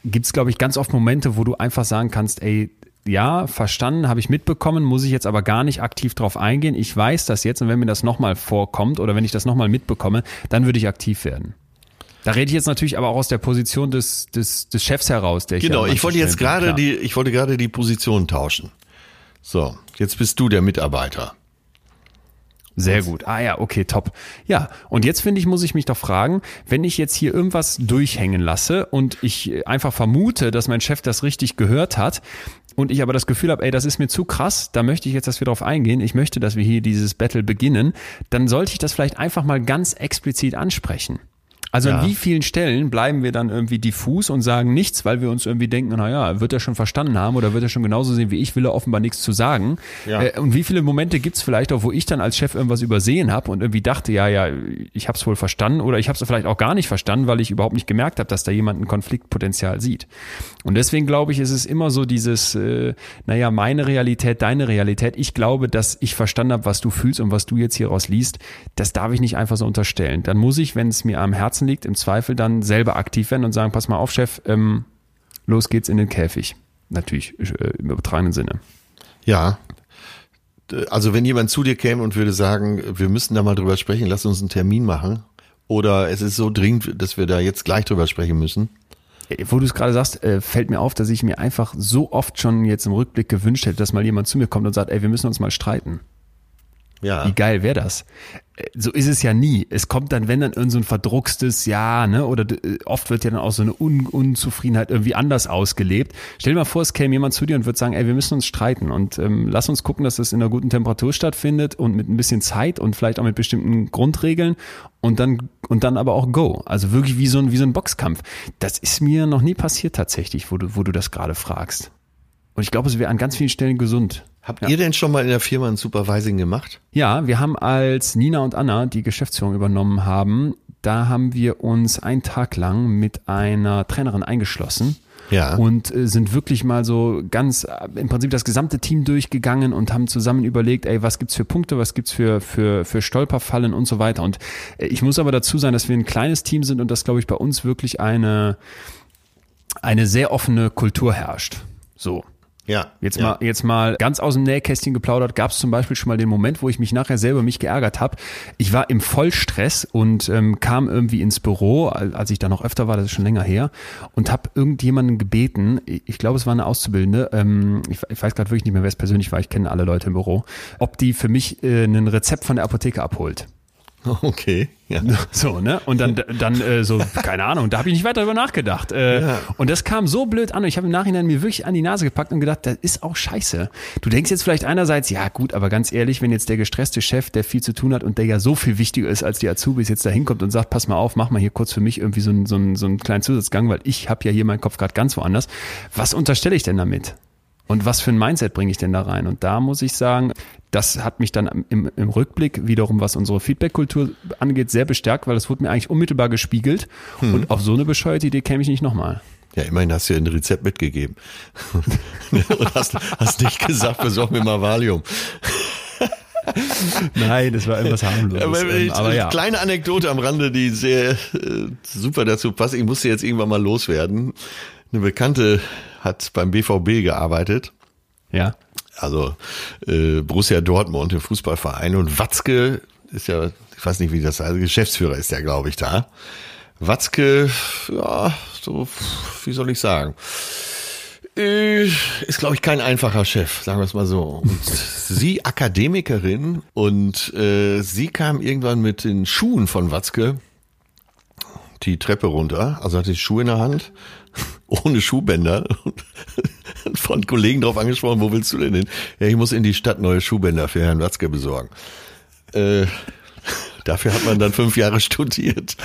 gibt's glaube ich, ganz oft Momente, wo du einfach sagen kannst, ey, ja, verstanden, habe ich mitbekommen, muss ich jetzt aber gar nicht aktiv drauf eingehen. Ich weiß das jetzt und wenn mir das nochmal vorkommt oder wenn ich das nochmal mitbekomme, dann würde ich aktiv werden. Da rede ich jetzt natürlich aber auch aus der Position des, des, des Chefs heraus, der ich Genau, an ich wollte jetzt gerade klar. die, ich wollte gerade die Position tauschen. So, jetzt bist du der Mitarbeiter. Sehr gut. Ah ja, okay, top. Ja, und jetzt finde ich, muss ich mich doch fragen, wenn ich jetzt hier irgendwas durchhängen lasse und ich einfach vermute, dass mein Chef das richtig gehört hat und ich aber das Gefühl habe, ey, das ist mir zu krass, da möchte ich jetzt, dass wir drauf eingehen, ich möchte, dass wir hier dieses Battle beginnen, dann sollte ich das vielleicht einfach mal ganz explizit ansprechen. Also Ja. an wie vielen Stellen bleiben wir dann irgendwie diffus und sagen nichts, weil wir uns irgendwie denken, naja, wird er schon verstanden haben oder wird er schon genauso sehen wie ich, will er offenbar nichts zu sagen. Ja. Äh, und wie viele Momente gibt's vielleicht auch, wo ich dann als Chef irgendwas übersehen habe und irgendwie dachte, ja, ja, ich habe es wohl verstanden oder ich habe es vielleicht auch gar nicht verstanden, weil ich überhaupt nicht gemerkt habe, dass da jemand ein Konfliktpotenzial sieht. Und deswegen glaube ich, ist es immer so dieses, äh, naja, meine Realität, deine Realität. Ich glaube, dass ich verstanden habe, was du fühlst und was du jetzt hieraus liest. Das darf ich nicht einfach so unterstellen. Dann muss ich, wenn es mir am Herzen liegt, im Zweifel dann selber aktiv werden und sagen, pass mal auf, Chef, ähm, los geht's in den Käfig. Natürlich äh, im übertragenen Sinne. Ja. Also wenn jemand zu dir käme und würde sagen, wir müssen da mal drüber sprechen, lass uns einen Termin machen. Oder es ist so dringend, dass wir da jetzt gleich drüber sprechen müssen. Äh, Wo du es gerade sagst, äh, fällt mir auf, dass ich mir einfach so oft schon jetzt im Rückblick gewünscht hätte, dass mal jemand zu mir kommt und sagt, ey, wir müssen uns mal streiten. Ja. Wie geil wäre das? Äh, So ist es ja nie. Es kommt dann, wenn dann irgend so ein verdruckstes Ja, ne, oder äh, oft wird ja dann auch so eine Un Unzufriedenheit irgendwie anders ausgelebt. Stell dir mal vor, es käme jemand zu dir und würde sagen, ey, wir müssen uns streiten und ähm, lass uns gucken, dass das in einer guten Temperatur stattfindet und mit ein bisschen Zeit und vielleicht auch mit bestimmten Grundregeln und dann und dann aber auch Go. Also wirklich wie so ein wie so ein Boxkampf. Das ist mir noch nie passiert tatsächlich, wo du wo du das gerade fragst. Und ich glaube, es wäre an ganz vielen Stellen gesund. Habt ihr denn schon mal in der Firma ein Supervising gemacht? Ja, wir haben als Nina und Anna die Geschäftsführung übernommen haben, da haben wir uns einen Tag lang mit einer Trainerin eingeschlossen. Ja. Und äh, sind wirklich mal so ganz äh, im Prinzip das gesamte Team durchgegangen und haben zusammen überlegt, ey, was gibt's für Punkte, was gibt's für, für, für Stolperfallen und so weiter. Und äh, ich muss aber dazu sagen, dass wir ein kleines Team sind und dass, glaube ich, bei uns wirklich eine, eine sehr offene Kultur herrscht. So. Ja. Jetzt ja. mal, jetzt mal ganz aus dem Nähkästchen geplaudert, gab es zum Beispiel schon mal den Moment, wo ich mich nachher selber mich geärgert habe. Ich war im Vollstress und ähm, kam irgendwie ins Büro, al- als ich da noch öfter war, das ist schon länger her, und habe irgendjemanden gebeten, ich ich glaube, es war eine Auszubildende, ähm, ich, ich weiß gerade wirklich nicht mehr, wer es persönlich war, ich kenne alle Leute im Büro, ob die für mich äh, ein Rezept von der Apotheke abholt. [LAUGHS] Okay, ja. [LAUGHS] So, ne? Und dann, dann äh, so, keine Ahnung, da habe ich nicht weiter darüber nachgedacht. Äh, Ja. Und das kam so blöd an und ich habe im Nachhinein mir wirklich an die Nase gepackt und gedacht, das ist auch scheiße. Du denkst jetzt vielleicht einerseits, ja gut, aber ganz ehrlich, wenn jetzt der gestresste Chef, der viel zu tun hat und der ja so viel wichtiger ist als die Azubis, jetzt da hinkommt und sagt, pass mal auf, mach mal hier kurz für mich irgendwie so einen, so einen, so einen kleinen Zusatzgang, weil ich habe ja hier meinen Kopf gerade ganz woanders. Was unterstelle ich denn damit? Und was für ein Mindset bringe ich denn da rein? Und da muss ich sagen, das hat mich dann im, im Rückblick wiederum, was unsere Feedback-Kultur angeht, sehr bestärkt, weil das wurde mir eigentlich unmittelbar gespiegelt. Und auf so eine bescheuerte Idee käme ich nicht nochmal. Ja, immerhin hast du ja ein Rezept mitgegeben. [LAUGHS] Und hast, hast nicht gesagt, besorg mir mal Valium. Nein, das war irgendwas harmloses. Aber, Ähm, aber ja. Kleine Anekdote am Rande, die sehr äh, super dazu passt. Ich musste jetzt irgendwann mal loswerden. Eine Bekannte hat beim BVB gearbeitet. Ja. Also äh, Borussia Dortmund, der Fußballverein. Und Watzke ist ja, ich weiß nicht, wie das heißt, Geschäftsführer ist der, glaube ich, da. Watzke, ja, so, wie soll ich sagen? Äh, Ist, glaube ich, kein einfacher Chef, sagen wir es mal so. Und [LAUGHS] sie Akademikerin und äh, sie kam irgendwann mit den Schuhen von Watzke die Treppe runter, also hatte die Schuhe in der Hand, ohne Schuhbänder. [LAUGHS] Von Kollegen drauf angesprochen, wo willst du denn hin? Ja, ich muss in die Stadt neue Schuhbänder für Herrn Watzke besorgen. Äh, [LAUGHS] dafür hat man dann fünf Jahre studiert.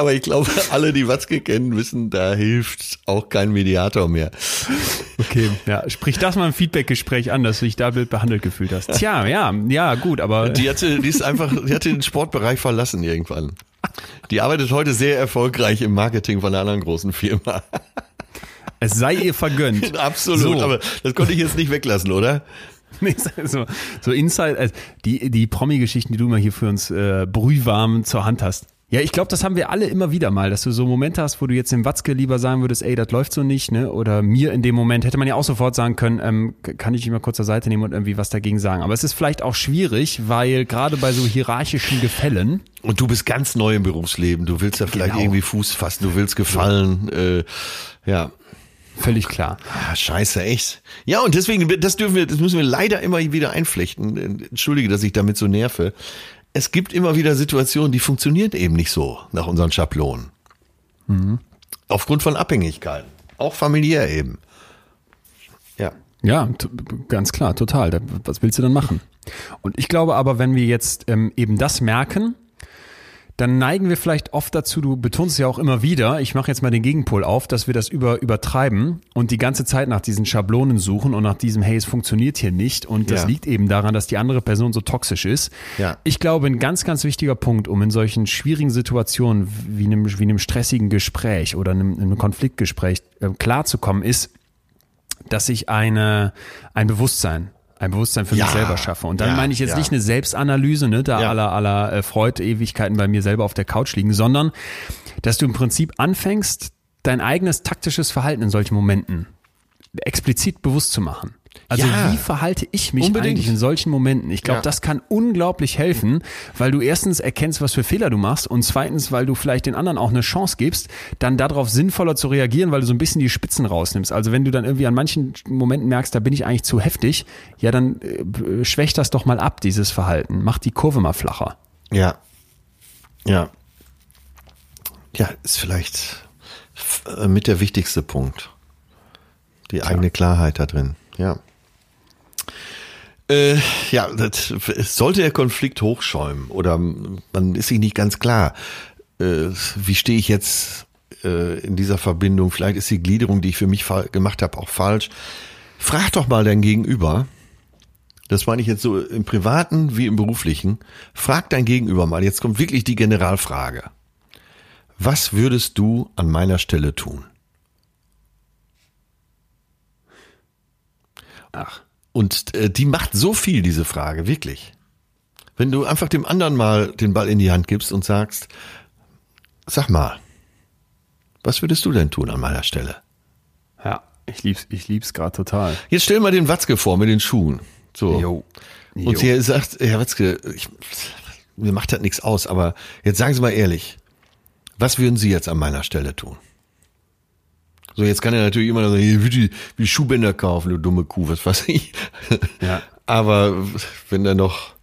Aber ich glaube, [LAUGHS] alle, die Watzke kennen, wissen, da hilft auch kein Mediator mehr. Okay, ja, sprich das mal im Feedback-Gespräch an, dass du dich da blöd behandelt gefühlt hast. Tja, ja, ja, gut, aber Die hatte, die ist einfach, die hatte den Sportbereich verlassen irgendwann. Die arbeitet heute sehr erfolgreich im Marketing von einer anderen großen Firma. es sei ihr vergönnt. [LAUGHS] Absolut, So. aber das konnte ich jetzt nicht weglassen, oder? [LAUGHS] Nee, so, so Inside, also die, die Promi-Geschichten, die du mal hier für uns äh, brühwarm zur Hand hast. Ja, ich glaube, das haben wir alle immer wieder mal, dass du so Momente hast, wo du jetzt dem Watzke lieber sagen würdest, ey, das läuft so nicht, ne? Oder mir in dem Moment hätte man ja auch sofort sagen können, ähm, kann ich dich mal kurz zur Seite nehmen und irgendwie was dagegen sagen. Aber es ist vielleicht auch schwierig, weil gerade bei so hierarchischen Gefällen, Und du bist ganz neu im Berufsleben. Du willst ja vielleicht Genau. irgendwie Fuß fassen. Du willst gefallen. Äh, ja. völlig klar. Ah, scheiße, echt. Ja, und deswegen, das dürfen wir, das müssen wir leider immer wieder einflechten. Entschuldige, dass ich damit so nerve. Es gibt immer wieder Situationen, die funktionieren eben nicht so nach unseren Schablonen. Aufgrund von Abhängigkeiten. Auch familiär eben. Ja. Ja, ganz klar, total. Was willst du dann machen? Und ich glaube aber, wenn wir jetzt ähm, eben das merken, dann neigen wir vielleicht oft dazu, du betonst es ja auch immer wieder, ich mache jetzt mal den Gegenpol auf, dass wir das über, übertreiben und die ganze Zeit nach diesen Schablonen suchen und nach diesem, hey, es funktioniert hier nicht. Und das Ja. liegt eben daran, dass die andere Person so toxisch ist. Ja. Ich glaube, ein ganz, ganz wichtiger Punkt, um in solchen schwierigen Situationen wie einem, wie einem stressigen Gespräch oder einem, einem Konfliktgespräch äh, klarzukommen, ist, dass ich eine, ein Bewusstsein, ein Bewusstsein für Ja, mich selber schaffe. Und dann ja, meine ich jetzt ja. nicht eine Selbstanalyse, ne, da Ja. aller, aller äh, Freud Ewigkeiten bei mir selber auf der Couch liegen, sondern dass du im Prinzip anfängst, dein eigenes taktisches Verhalten in solchen Momenten explizit bewusst zu machen. Also Ja. wie verhalte ich mich Unbedingt. eigentlich in solchen Momenten? Ich glaube, Ja. das kann unglaublich helfen, weil du erstens erkennst, was für Fehler du machst und zweitens, weil du vielleicht den anderen auch eine Chance gibst, dann darauf sinnvoller zu reagieren, weil du so ein bisschen die Spitzen rausnimmst. Also wenn du dann irgendwie an manchen Momenten merkst, da bin ich eigentlich zu heftig, ja, dann äh, schwächt das doch mal ab, dieses Verhalten. Mach die Kurve mal flacher. Ja. Ja. Ja, ist vielleicht äh, mit der wichtigste Punkt. Die eigene Klarheit da drin. Ja. Äh, ja, das, sollte der Konflikt hochschäumen oder man ist sich nicht ganz klar, äh, wie stehe ich jetzt äh, in dieser Verbindung, vielleicht ist die Gliederung, die ich für mich gemacht habe, auch falsch. Frag doch mal dein Gegenüber, das meine ich jetzt so im privaten wie im beruflichen. Frag dein Gegenüber mal. Jetzt kommt wirklich die Generalfrage. Was würdest du an meiner Stelle tun? Ach. Und äh, die macht so viel, diese Frage, wirklich. Wenn du einfach dem anderen mal den Ball in die Hand gibst und sagst, sag mal, was würdest du denn tun an meiner Stelle? Ja, ich lieb's, ich lieb's gerade total. Jetzt stell mal den Watzke vor mit den Schuhen. So. Jo. Und sie sagt, Herr Watzke, ich, mir macht das nichts aus, aber jetzt sagen Sie mal ehrlich, was würden Sie jetzt an meiner Stelle tun? So, jetzt kann er natürlich immer sagen, hier, will die, will Schuhbänder kaufen, du dumme Kuh, was weiß ich. Ja. Aber wenn da noch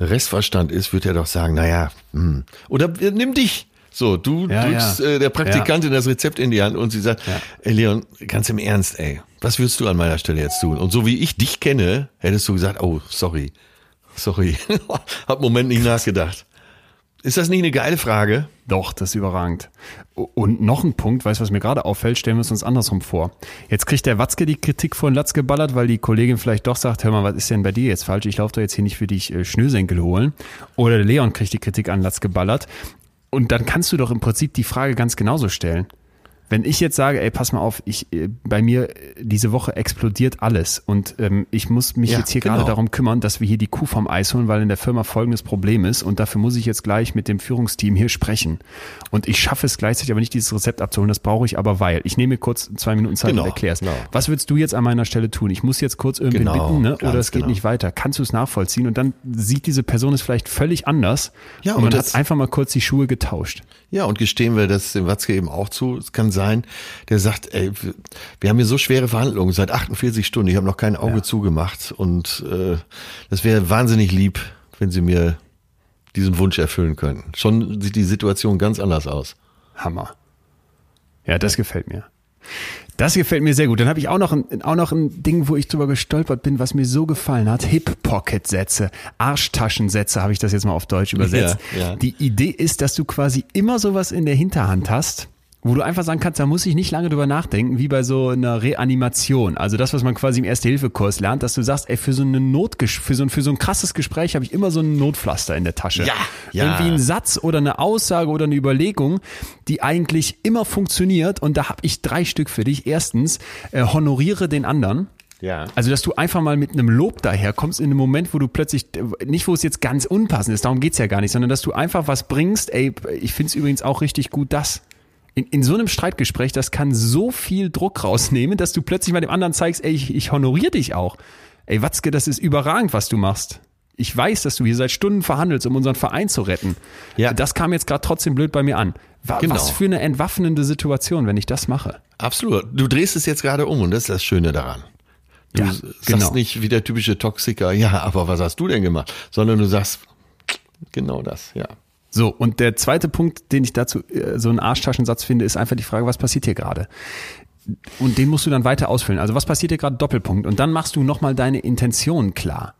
Restverstand ist, wird er doch sagen, naja, hm. oder äh, nimm dich. So, du Ja, drückst ja. Äh, der Praktikantin das Rezept in die Hand und sie sagt, Ja. ey Leon, ganz im Ernst, ey, was würdest du an meiner Stelle jetzt tun? Und so wie ich dich kenne, hättest du gesagt, oh, sorry, sorry, [LAUGHS] hab Moment nicht nachgedacht. Ist das nicht eine geile Frage? Doch, das ist überragend. Und noch ein Punkt, weißt du, was mir gerade auffällt, stellen wir es uns andersrum vor. Jetzt kriegt der Watzke die Kritik von Latz geballert, weil die Kollegin vielleicht doch sagt, hör mal, was ist denn bei dir jetzt falsch? Ich laufe doch jetzt hier nicht für dich äh, Schnürsenkel holen. Oder der Leon kriegt die Kritik an Latz geballert. Und dann kannst du doch im Prinzip die Frage ganz genauso stellen. Wenn ich jetzt sage, ey, pass mal auf, ich, äh, bei mir äh, diese Woche explodiert alles und ähm, ich muss mich Ja, jetzt hier genau. gerade darum kümmern, dass wir hier die Kuh vom Eis holen, weil in der Firma folgendes Problem ist und dafür muss ich jetzt gleich mit dem Führungsteam hier sprechen. Und ich schaffe es gleichzeitig aber nicht, dieses Rezept abzuholen, das brauche ich aber, weil. Ich nehme mir kurz zwei Minuten Zeit Genau, und erkläre es. genau. Was würdest du jetzt an meiner Stelle tun? Ich muss jetzt kurz irgendwen Genau, bitten, ne? oder es geht genau. nicht weiter. Kannst du es nachvollziehen? Und dann sieht diese Person es vielleicht völlig anders Ja, und und man hat einfach mal kurz die Schuhe getauscht. Ja, und gestehen wir das dem Watzke eben auch zu. Es kann sein, der sagt, ey, wir- haben hier so schwere Verhandlungen seit 48 Stunden. Ich habe noch kein Auge zugemacht. Und äh, das wäre wahnsinnig lieb, wenn Sie mir diesen Wunsch erfüllen könnten. Schon sieht die Situation ganz anders aus. Hammer. Ja, das gefällt mir. Das gefällt mir sehr gut. Dann habe ich auch noch, ein, auch noch ein Ding, wo ich drüber gestolpert bin, was mir so gefallen hat. Hip-Pocket-Sätze, Arschtaschensätze habe ich das jetzt mal auf Deutsch übersetzt. Ja, ja. Die Idee ist, dass du quasi immer sowas in der Hinterhand hast, wo du einfach sagen kannst, da muss ich nicht lange drüber nachdenken, wie bei so einer Reanimation. Also das, was man quasi im Erste-Hilfe-Kurs lernt, dass du sagst, ey, für so eine Notgesch für so ein, für so ein krasses Gespräch habe ich immer so ein Notpflaster in der Tasche. Ja, ja. Irgendwie ein Satz oder eine Aussage oder eine Überlegung, die eigentlich immer funktioniert. Und da habe ich drei Stück für dich. Erstens, äh, honoriere den anderen. Ja. Also, dass du einfach mal mit einem Lob daherkommst in einem Moment, wo du plötzlich, nicht wo es jetzt ganz unpassend ist, darum geht's ja gar nicht, sondern dass du einfach was bringst, ey, ich find's übrigens auch richtig gut, das. In, in so einem Streitgespräch, das kann so viel Druck rausnehmen, dass du plötzlich mal dem anderen zeigst, ey, ich, ich honoriere dich auch. Ey, Watzke, das ist überragend, was du machst. Ich weiß, dass du hier seit Stunden verhandelst, um unseren Verein zu retten. Ja. Das kam jetzt gerade trotzdem blöd bei mir an. Genau. Was für eine entwaffnende Situation, wenn ich das mache. Absolut. Du drehst es jetzt gerade um und das ist das Schöne daran. Du Ja, sagst genau. nicht wie der typische Toxiker, [LAUGHS] ja, aber was hast du denn gemacht? Sondern du sagst, genau das, ja. So, und der zweite Punkt, den ich dazu äh, so einen Arschtaschensatz finde, ist einfach die Frage, was passiert hier gerade? Und den musst du dann weiter ausfüllen. Also was passiert hier gerade Doppelpunkt? Und dann machst du nochmal deine Intention klar.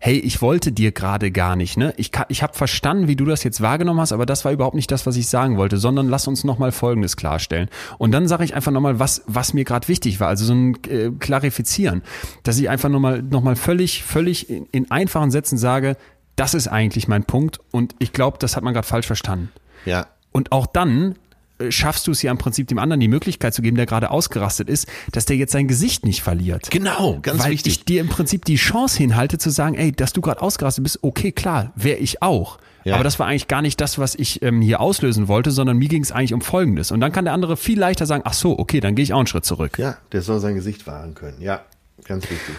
Hey, ich wollte dir gerade gar nicht, ne? Ich, ka- ich habe verstanden, wie du das jetzt wahrgenommen hast, aber das war überhaupt nicht das, was ich sagen wollte, sondern lass uns nochmal Folgendes klarstellen. Und dann sage ich einfach nochmal, was, was mir gerade wichtig war, also so ein äh, Klarifizieren, dass ich einfach nochmal noch mal völlig, völlig in, in einfachen Sätzen sage, das ist eigentlich mein Punkt und ich glaube, das hat man gerade falsch verstanden. Ja. Und auch dann äh, schaffst du es ja im Prinzip dem anderen die Möglichkeit zu geben, der gerade ausgerastet ist, dass der jetzt sein Gesicht nicht verliert. Genau, ganz Weil wichtig. ich dir im Prinzip die Chance hinhalte zu sagen, ey, dass du gerade ausgerastet bist, okay, klar, wäre ich auch. Ja. Aber das war eigentlich gar nicht das, was ich ähm, hier auslösen wollte, sondern mir ging es eigentlich um Folgendes. Und dann kann der andere viel leichter sagen, ach so, okay, dann gehe ich auch einen Schritt zurück. Ja, der soll sein Gesicht wahren können. Ja, ganz wichtig.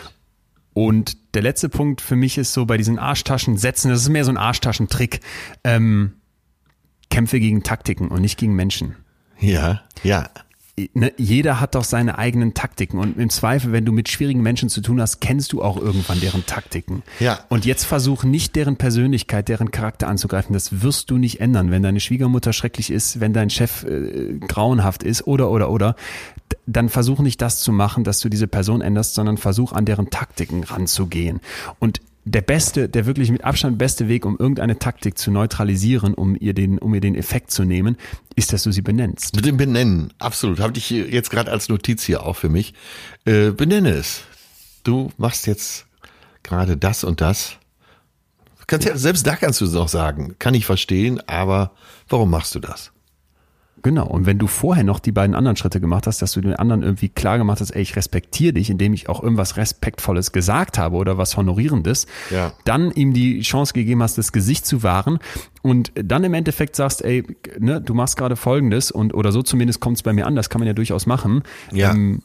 Und der letzte Punkt für mich ist so bei diesen Arschtaschensätzen, das ist mehr so ein Arschtaschentrick, ähm, Kämpfe gegen Taktiken und nicht gegen Menschen. Ja, ja. ne, jeder hat doch seine eigenen Taktiken und im Zweifel, wenn du mit schwierigen Menschen zu tun hast, kennst du auch irgendwann deren Taktiken. Ja. Und jetzt versuch nicht deren Persönlichkeit, deren Charakter anzugreifen. Das wirst du nicht ändern, wenn deine Schwiegermutter schrecklich ist, wenn dein Chef äh, grauenhaft ist oder oder oder. Dann versuch nicht das zu machen, dass du diese Person änderst, sondern versuch an deren Taktiken ranzugehen. Und der beste, der wirklich mit Abstand beste Weg, um irgendeine Taktik zu neutralisieren, um ihr den, um ihr den Effekt zu nehmen, ist, dass du sie benennst. Mit dem Benennen, absolut. Habe ich jetzt gerade als Notiz hier auch für mich. Äh, benenne es. Du machst jetzt gerade das und das. Kannst ja, selbst da kannst du es noch sagen. Kann ich verstehen, aber warum machst du das? Genau. Und wenn du vorher noch die beiden anderen Schritte gemacht hast, dass du den anderen irgendwie klar gemacht hast, ey, ich respektiere dich, indem ich auch irgendwas Respektvolles gesagt habe oder was Honorierendes, Ja. dann ihm die Chance gegeben hast, das Gesicht zu wahren und dann im Endeffekt sagst, ey, ne, du machst gerade Folgendes und oder so zumindest kommt es bei mir an, das kann man ja durchaus machen, Ja. ähm,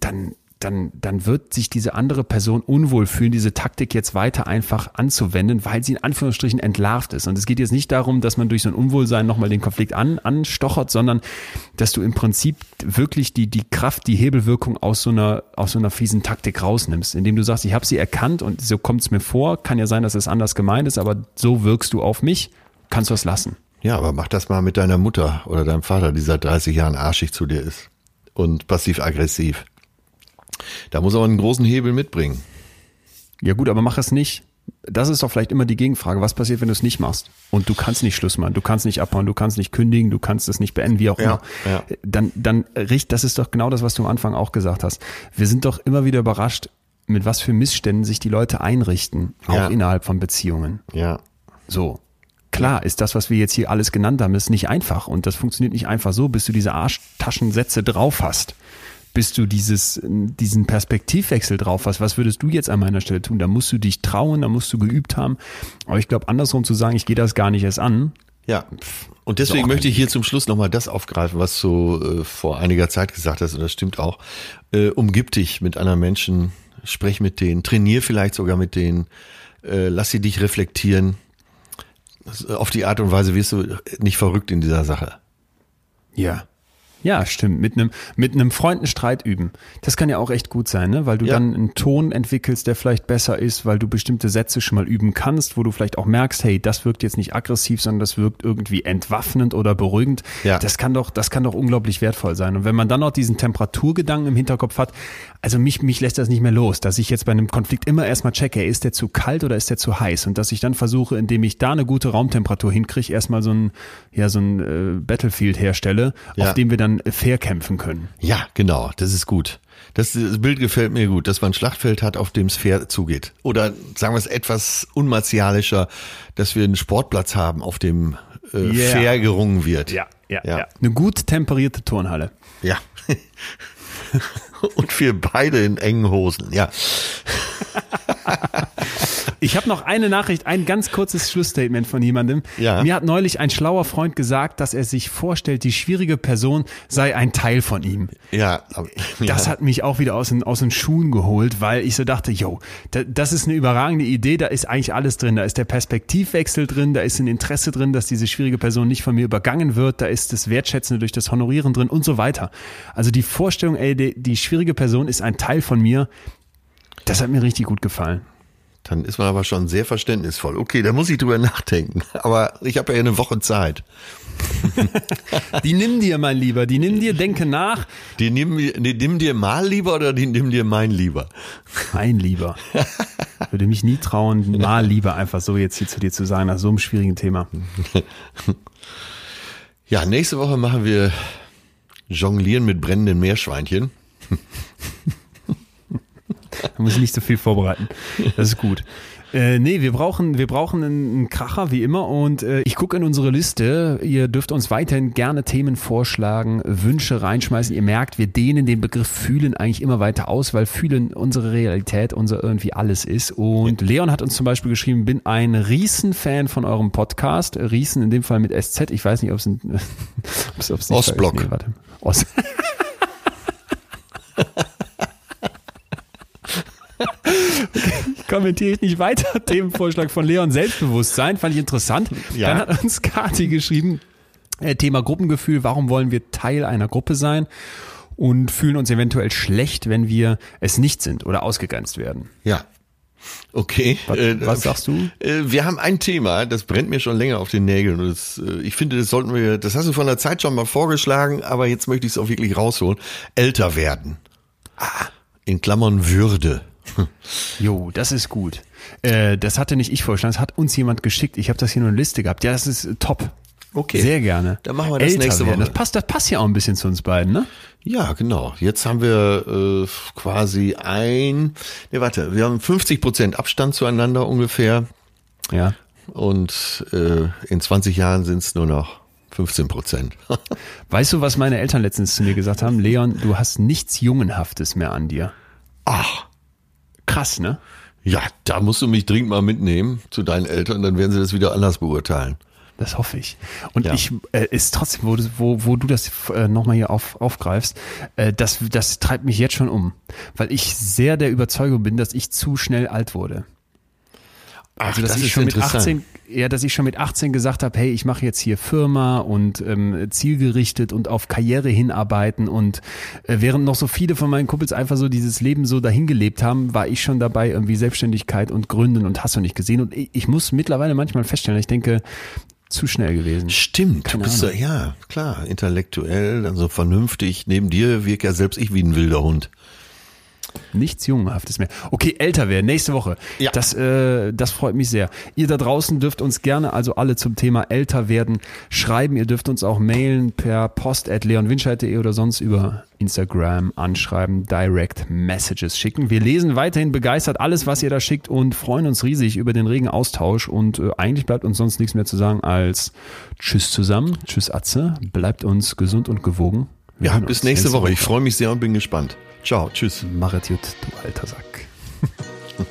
dann dann, dann wird sich diese andere Person unwohl fühlen, diese Taktik jetzt weiter einfach anzuwenden, weil sie in Anführungsstrichen entlarvt ist. Und es geht jetzt nicht darum, dass man durch so ein Unwohlsein nochmal den Konflikt an, anstochert, sondern dass du im Prinzip wirklich die, die Kraft, die Hebelwirkung aus so einer, aus so einer fiesen Taktik rausnimmst, indem du sagst, ich habe sie erkannt und so kommt es mir vor, kann ja sein, dass es anders gemeint ist, aber so wirkst du auf mich, kannst du es lassen. Ja, aber mach das mal mit deiner Mutter oder deinem Vater, die seit 30 Jahren arschig zu dir ist und passiv-aggressiv. Da muss er einen großen Hebel mitbringen. Ja gut, aber mach es nicht. Das ist doch vielleicht immer die Gegenfrage. Was passiert, wenn du es nicht machst? Und du kannst nicht Schluss machen, du kannst nicht abhauen, du kannst nicht kündigen, du kannst es nicht beenden, wie auch Ja, immer. ja. Dann, dann richt, das ist doch genau das, was du am Anfang auch gesagt hast. Wir sind doch immer wieder überrascht, mit was für Missständen sich die Leute einrichten, auch Ja. innerhalb von Beziehungen. Ja. So. Klar ist das, was wir jetzt hier alles genannt haben, ist nicht einfach. Und das funktioniert nicht einfach so, bis du diese Arschtaschensätze drauf hast. Bis du dieses, diesen Perspektivwechsel drauf hast. Was würdest du jetzt an meiner Stelle tun? Da musst du dich trauen, da musst du geübt haben. Aber ich glaube, andersrum zu sagen, ich gehe das gar nicht erst an. Ja. Und deswegen möchte ich hier zum Schluss nochmal das aufgreifen, was du äh, vor einiger Zeit gesagt hast, und das stimmt auch. Äh, umgib dich mit anderen Menschen, sprech mit denen, trainier vielleicht sogar mit denen, äh, lass sie dich reflektieren. Auf die Art und Weise wirst du nicht verrückt in dieser Sache. Ja. Ja, stimmt. Mit einem, mit einem Freund einen Streit üben. Das kann ja auch echt gut sein, ne? Weil du Ja. dann einen Ton entwickelst, der vielleicht besser ist, weil du bestimmte Sätze schon mal üben kannst, wo du vielleicht auch merkst, hey, das wirkt jetzt nicht aggressiv, sondern das wirkt irgendwie entwaffnend oder beruhigend. Ja. Das kann doch, das kann doch unglaublich wertvoll sein. Und wenn man dann noch diesen Temperaturgedanken im Hinterkopf hat, also mich, mich lässt das nicht mehr los, dass ich jetzt bei einem Konflikt immer erstmal checke, ist der zu kalt oder ist der zu heiß? Und dass ich dann versuche, indem ich da eine gute Raumtemperatur hinkriege, erstmal so ein, ja, so ein äh, Battlefield herstelle, Ja. auf dem wir dann fair kämpfen können. Ja, genau, das ist gut. Das, das Bild gefällt mir gut, dass man ein Schlachtfeld hat, auf dem es fair zugeht. Oder sagen wir es etwas unmartialischer, dass wir einen Sportplatz haben, auf dem äh, Yeah. fair gerungen wird. ja, Ja. ja. Eine gut temperierte Turnhalle. Ja. [LAUGHS] Und wir beide in engen Hosen, ja. [LAUGHS] Ich habe noch eine Nachricht, ein ganz kurzes Schlussstatement von jemandem. Ja. Mir hat neulich ein schlauer Freund gesagt, dass er sich vorstellt, die schwierige Person sei ein Teil von ihm. Ja, Das ja. hat mich auch wieder aus den, aus den Schuhen geholt, weil ich so dachte, yo, da, das ist eine überragende Idee, da ist eigentlich alles drin. Da ist der Perspektivwechsel drin, da ist ein Interesse drin, dass diese schwierige Person nicht von mir übergangen wird, da ist das Wertschätzende durch das Honorieren drin und so weiter. Also die Vorstellung, ey, die, die schwierige Person ist ein Teil von mir, das hat mir richtig gut gefallen. Dann ist man aber schon sehr verständnisvoll. Okay, da muss ich drüber nachdenken. [LAUGHS] Aber ich habe ja eine Woche Zeit. [LAUGHS] Die nimm dir, mein Lieber, die nimm dir, denke nach. Die nimm, die nimm dir mal lieber oder die nimm dir mein lieber? Mein Lieber. [LAUGHS] Würde mich nie trauen, mal lieber einfach so jetzt hier zu dir zu sagen, nach so einem schwierigen Thema. Ja, nächste Woche machen wir Jonglieren mit brennenden Meerschweinchen. Da muss ich nicht so viel vorbereiten. Das ist gut. Äh, nee, wir brauchen, wir brauchen einen, Kracher wie immer und äh, ich gucke in unsere Liste. Ihr dürft uns weiterhin gerne Themen vorschlagen, Wünsche reinschmeißen. Ihr merkt, wir dehnen den Begriff fühlen eigentlich immer weiter aus, weil fühlen unsere Realität, unser irgendwie alles ist. Und Leon hat uns zum Beispiel geschrieben, bin ein Riesenfan von eurem Podcast. Riesen in dem Fall mit SZ. Ich weiß nicht, ob es ein [LAUGHS] ob's, ob's Ostblock. Nee, warte. Ost [LAUGHS] kommentiere ich nicht weiter. [LAUGHS] Themenvorschlag von Leon Selbstbewusstsein, fand ich interessant. Ja. Dann hat uns Kati geschrieben, äh, Thema Gruppengefühl, warum wollen wir Teil einer Gruppe sein und fühlen uns eventuell schlecht, wenn wir es nicht sind oder ausgegrenzt werden. Ja. Okay. Was, Äh, was sagst du? Äh, Wir haben ein Thema, das brennt mir schon länger auf den Nägeln. Und das, ich finde, das sollten wir, das hast du von der Zeit schon mal vorgeschlagen, aber jetzt möchte ich es auch wirklich rausholen. Älter werden. Ah, In Klammern Würde. [LAUGHS] Jo, das ist gut. Äh, das hatte nicht ich vorgeschlagen, das hat uns jemand geschickt. Ich habe das hier nur eine Liste gehabt. Ja, das ist äh, top. Okay. Sehr gerne. Dann machen wir das nächste werden. Woche. Das passt, das passt ja auch ein bisschen zu uns beiden, ne? Ja, genau. Jetzt haben wir äh, quasi ein, ne, warte, wir haben 50 Prozent Abstand zueinander ungefähr Ja. und äh, in 20 Jahren sind es nur noch 15 Prozent. [LAUGHS] Weißt du, was meine Eltern letztens zu mir gesagt haben? Leon, du hast nichts Jungenhaftes mehr an dir. Ach, Krass, ne? ja, da musst du mich dringend mal mitnehmen zu deinen Eltern, dann werden sie das wieder anders beurteilen. Das hoffe ich. Und Ja. ich äh, ist trotzdem, wo, du- wo, wo du das äh, nochmal hier auf, aufgreifst, äh, das, das treibt mich jetzt schon um. Weil ich sehr der Überzeugung bin, dass ich zu schnell alt wurde. Also, dass das ich ist schon mit interessant. 18, ja, dass ich schon mit 18 gesagt habe, hey, ich mache jetzt hier Firma und ähm, zielgerichtet und auf Karriere hinarbeiten und äh, während noch so viele von meinen Kumpels einfach so dieses Leben so dahin gelebt haben, war ich schon dabei, irgendwie Selbstständigkeit und Gründen und hast du nicht gesehen. Und ich, ich muss mittlerweile manchmal feststellen, ich denke, zu schnell gewesen. Stimmt, Keine du bist ja, Ahnung. ja, klar, intellektuell, dann so vernünftig. Neben dir wirke ja selbst ich wie ein wilder Hund. Nichts Jungenhaftes mehr. Okay, älter werden, nächste Woche. Ja. Das, äh, das freut mich sehr. Ihr da draußen dürft uns gerne also alle zum Thema älter werden schreiben. Ihr dürft uns auch mailen per post at leonwinscheid.de oder sonst über Instagram anschreiben, Direct Messages schicken. Wir lesen weiterhin begeistert alles, was ihr da schickt und freuen uns riesig über den regen Austausch. Und äh, eigentlich bleibt uns sonst nichts mehr zu sagen als Tschüss zusammen, Tschüss Atze, bleibt uns gesund und gewogen. Wir Ja, bis nächste Woche. Ich freue mich sehr und bin gespannt. Ciao, tschüss. Machet gut, du alter Sack. [LAUGHS]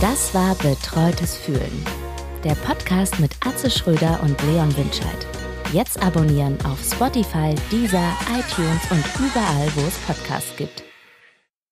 Das war Betreutes Fühlen. Der Podcast mit Atze Schröder und Leon Winscheid. Jetzt abonnieren auf Spotify, Deezer, iTunes und überall, wo es Podcasts gibt.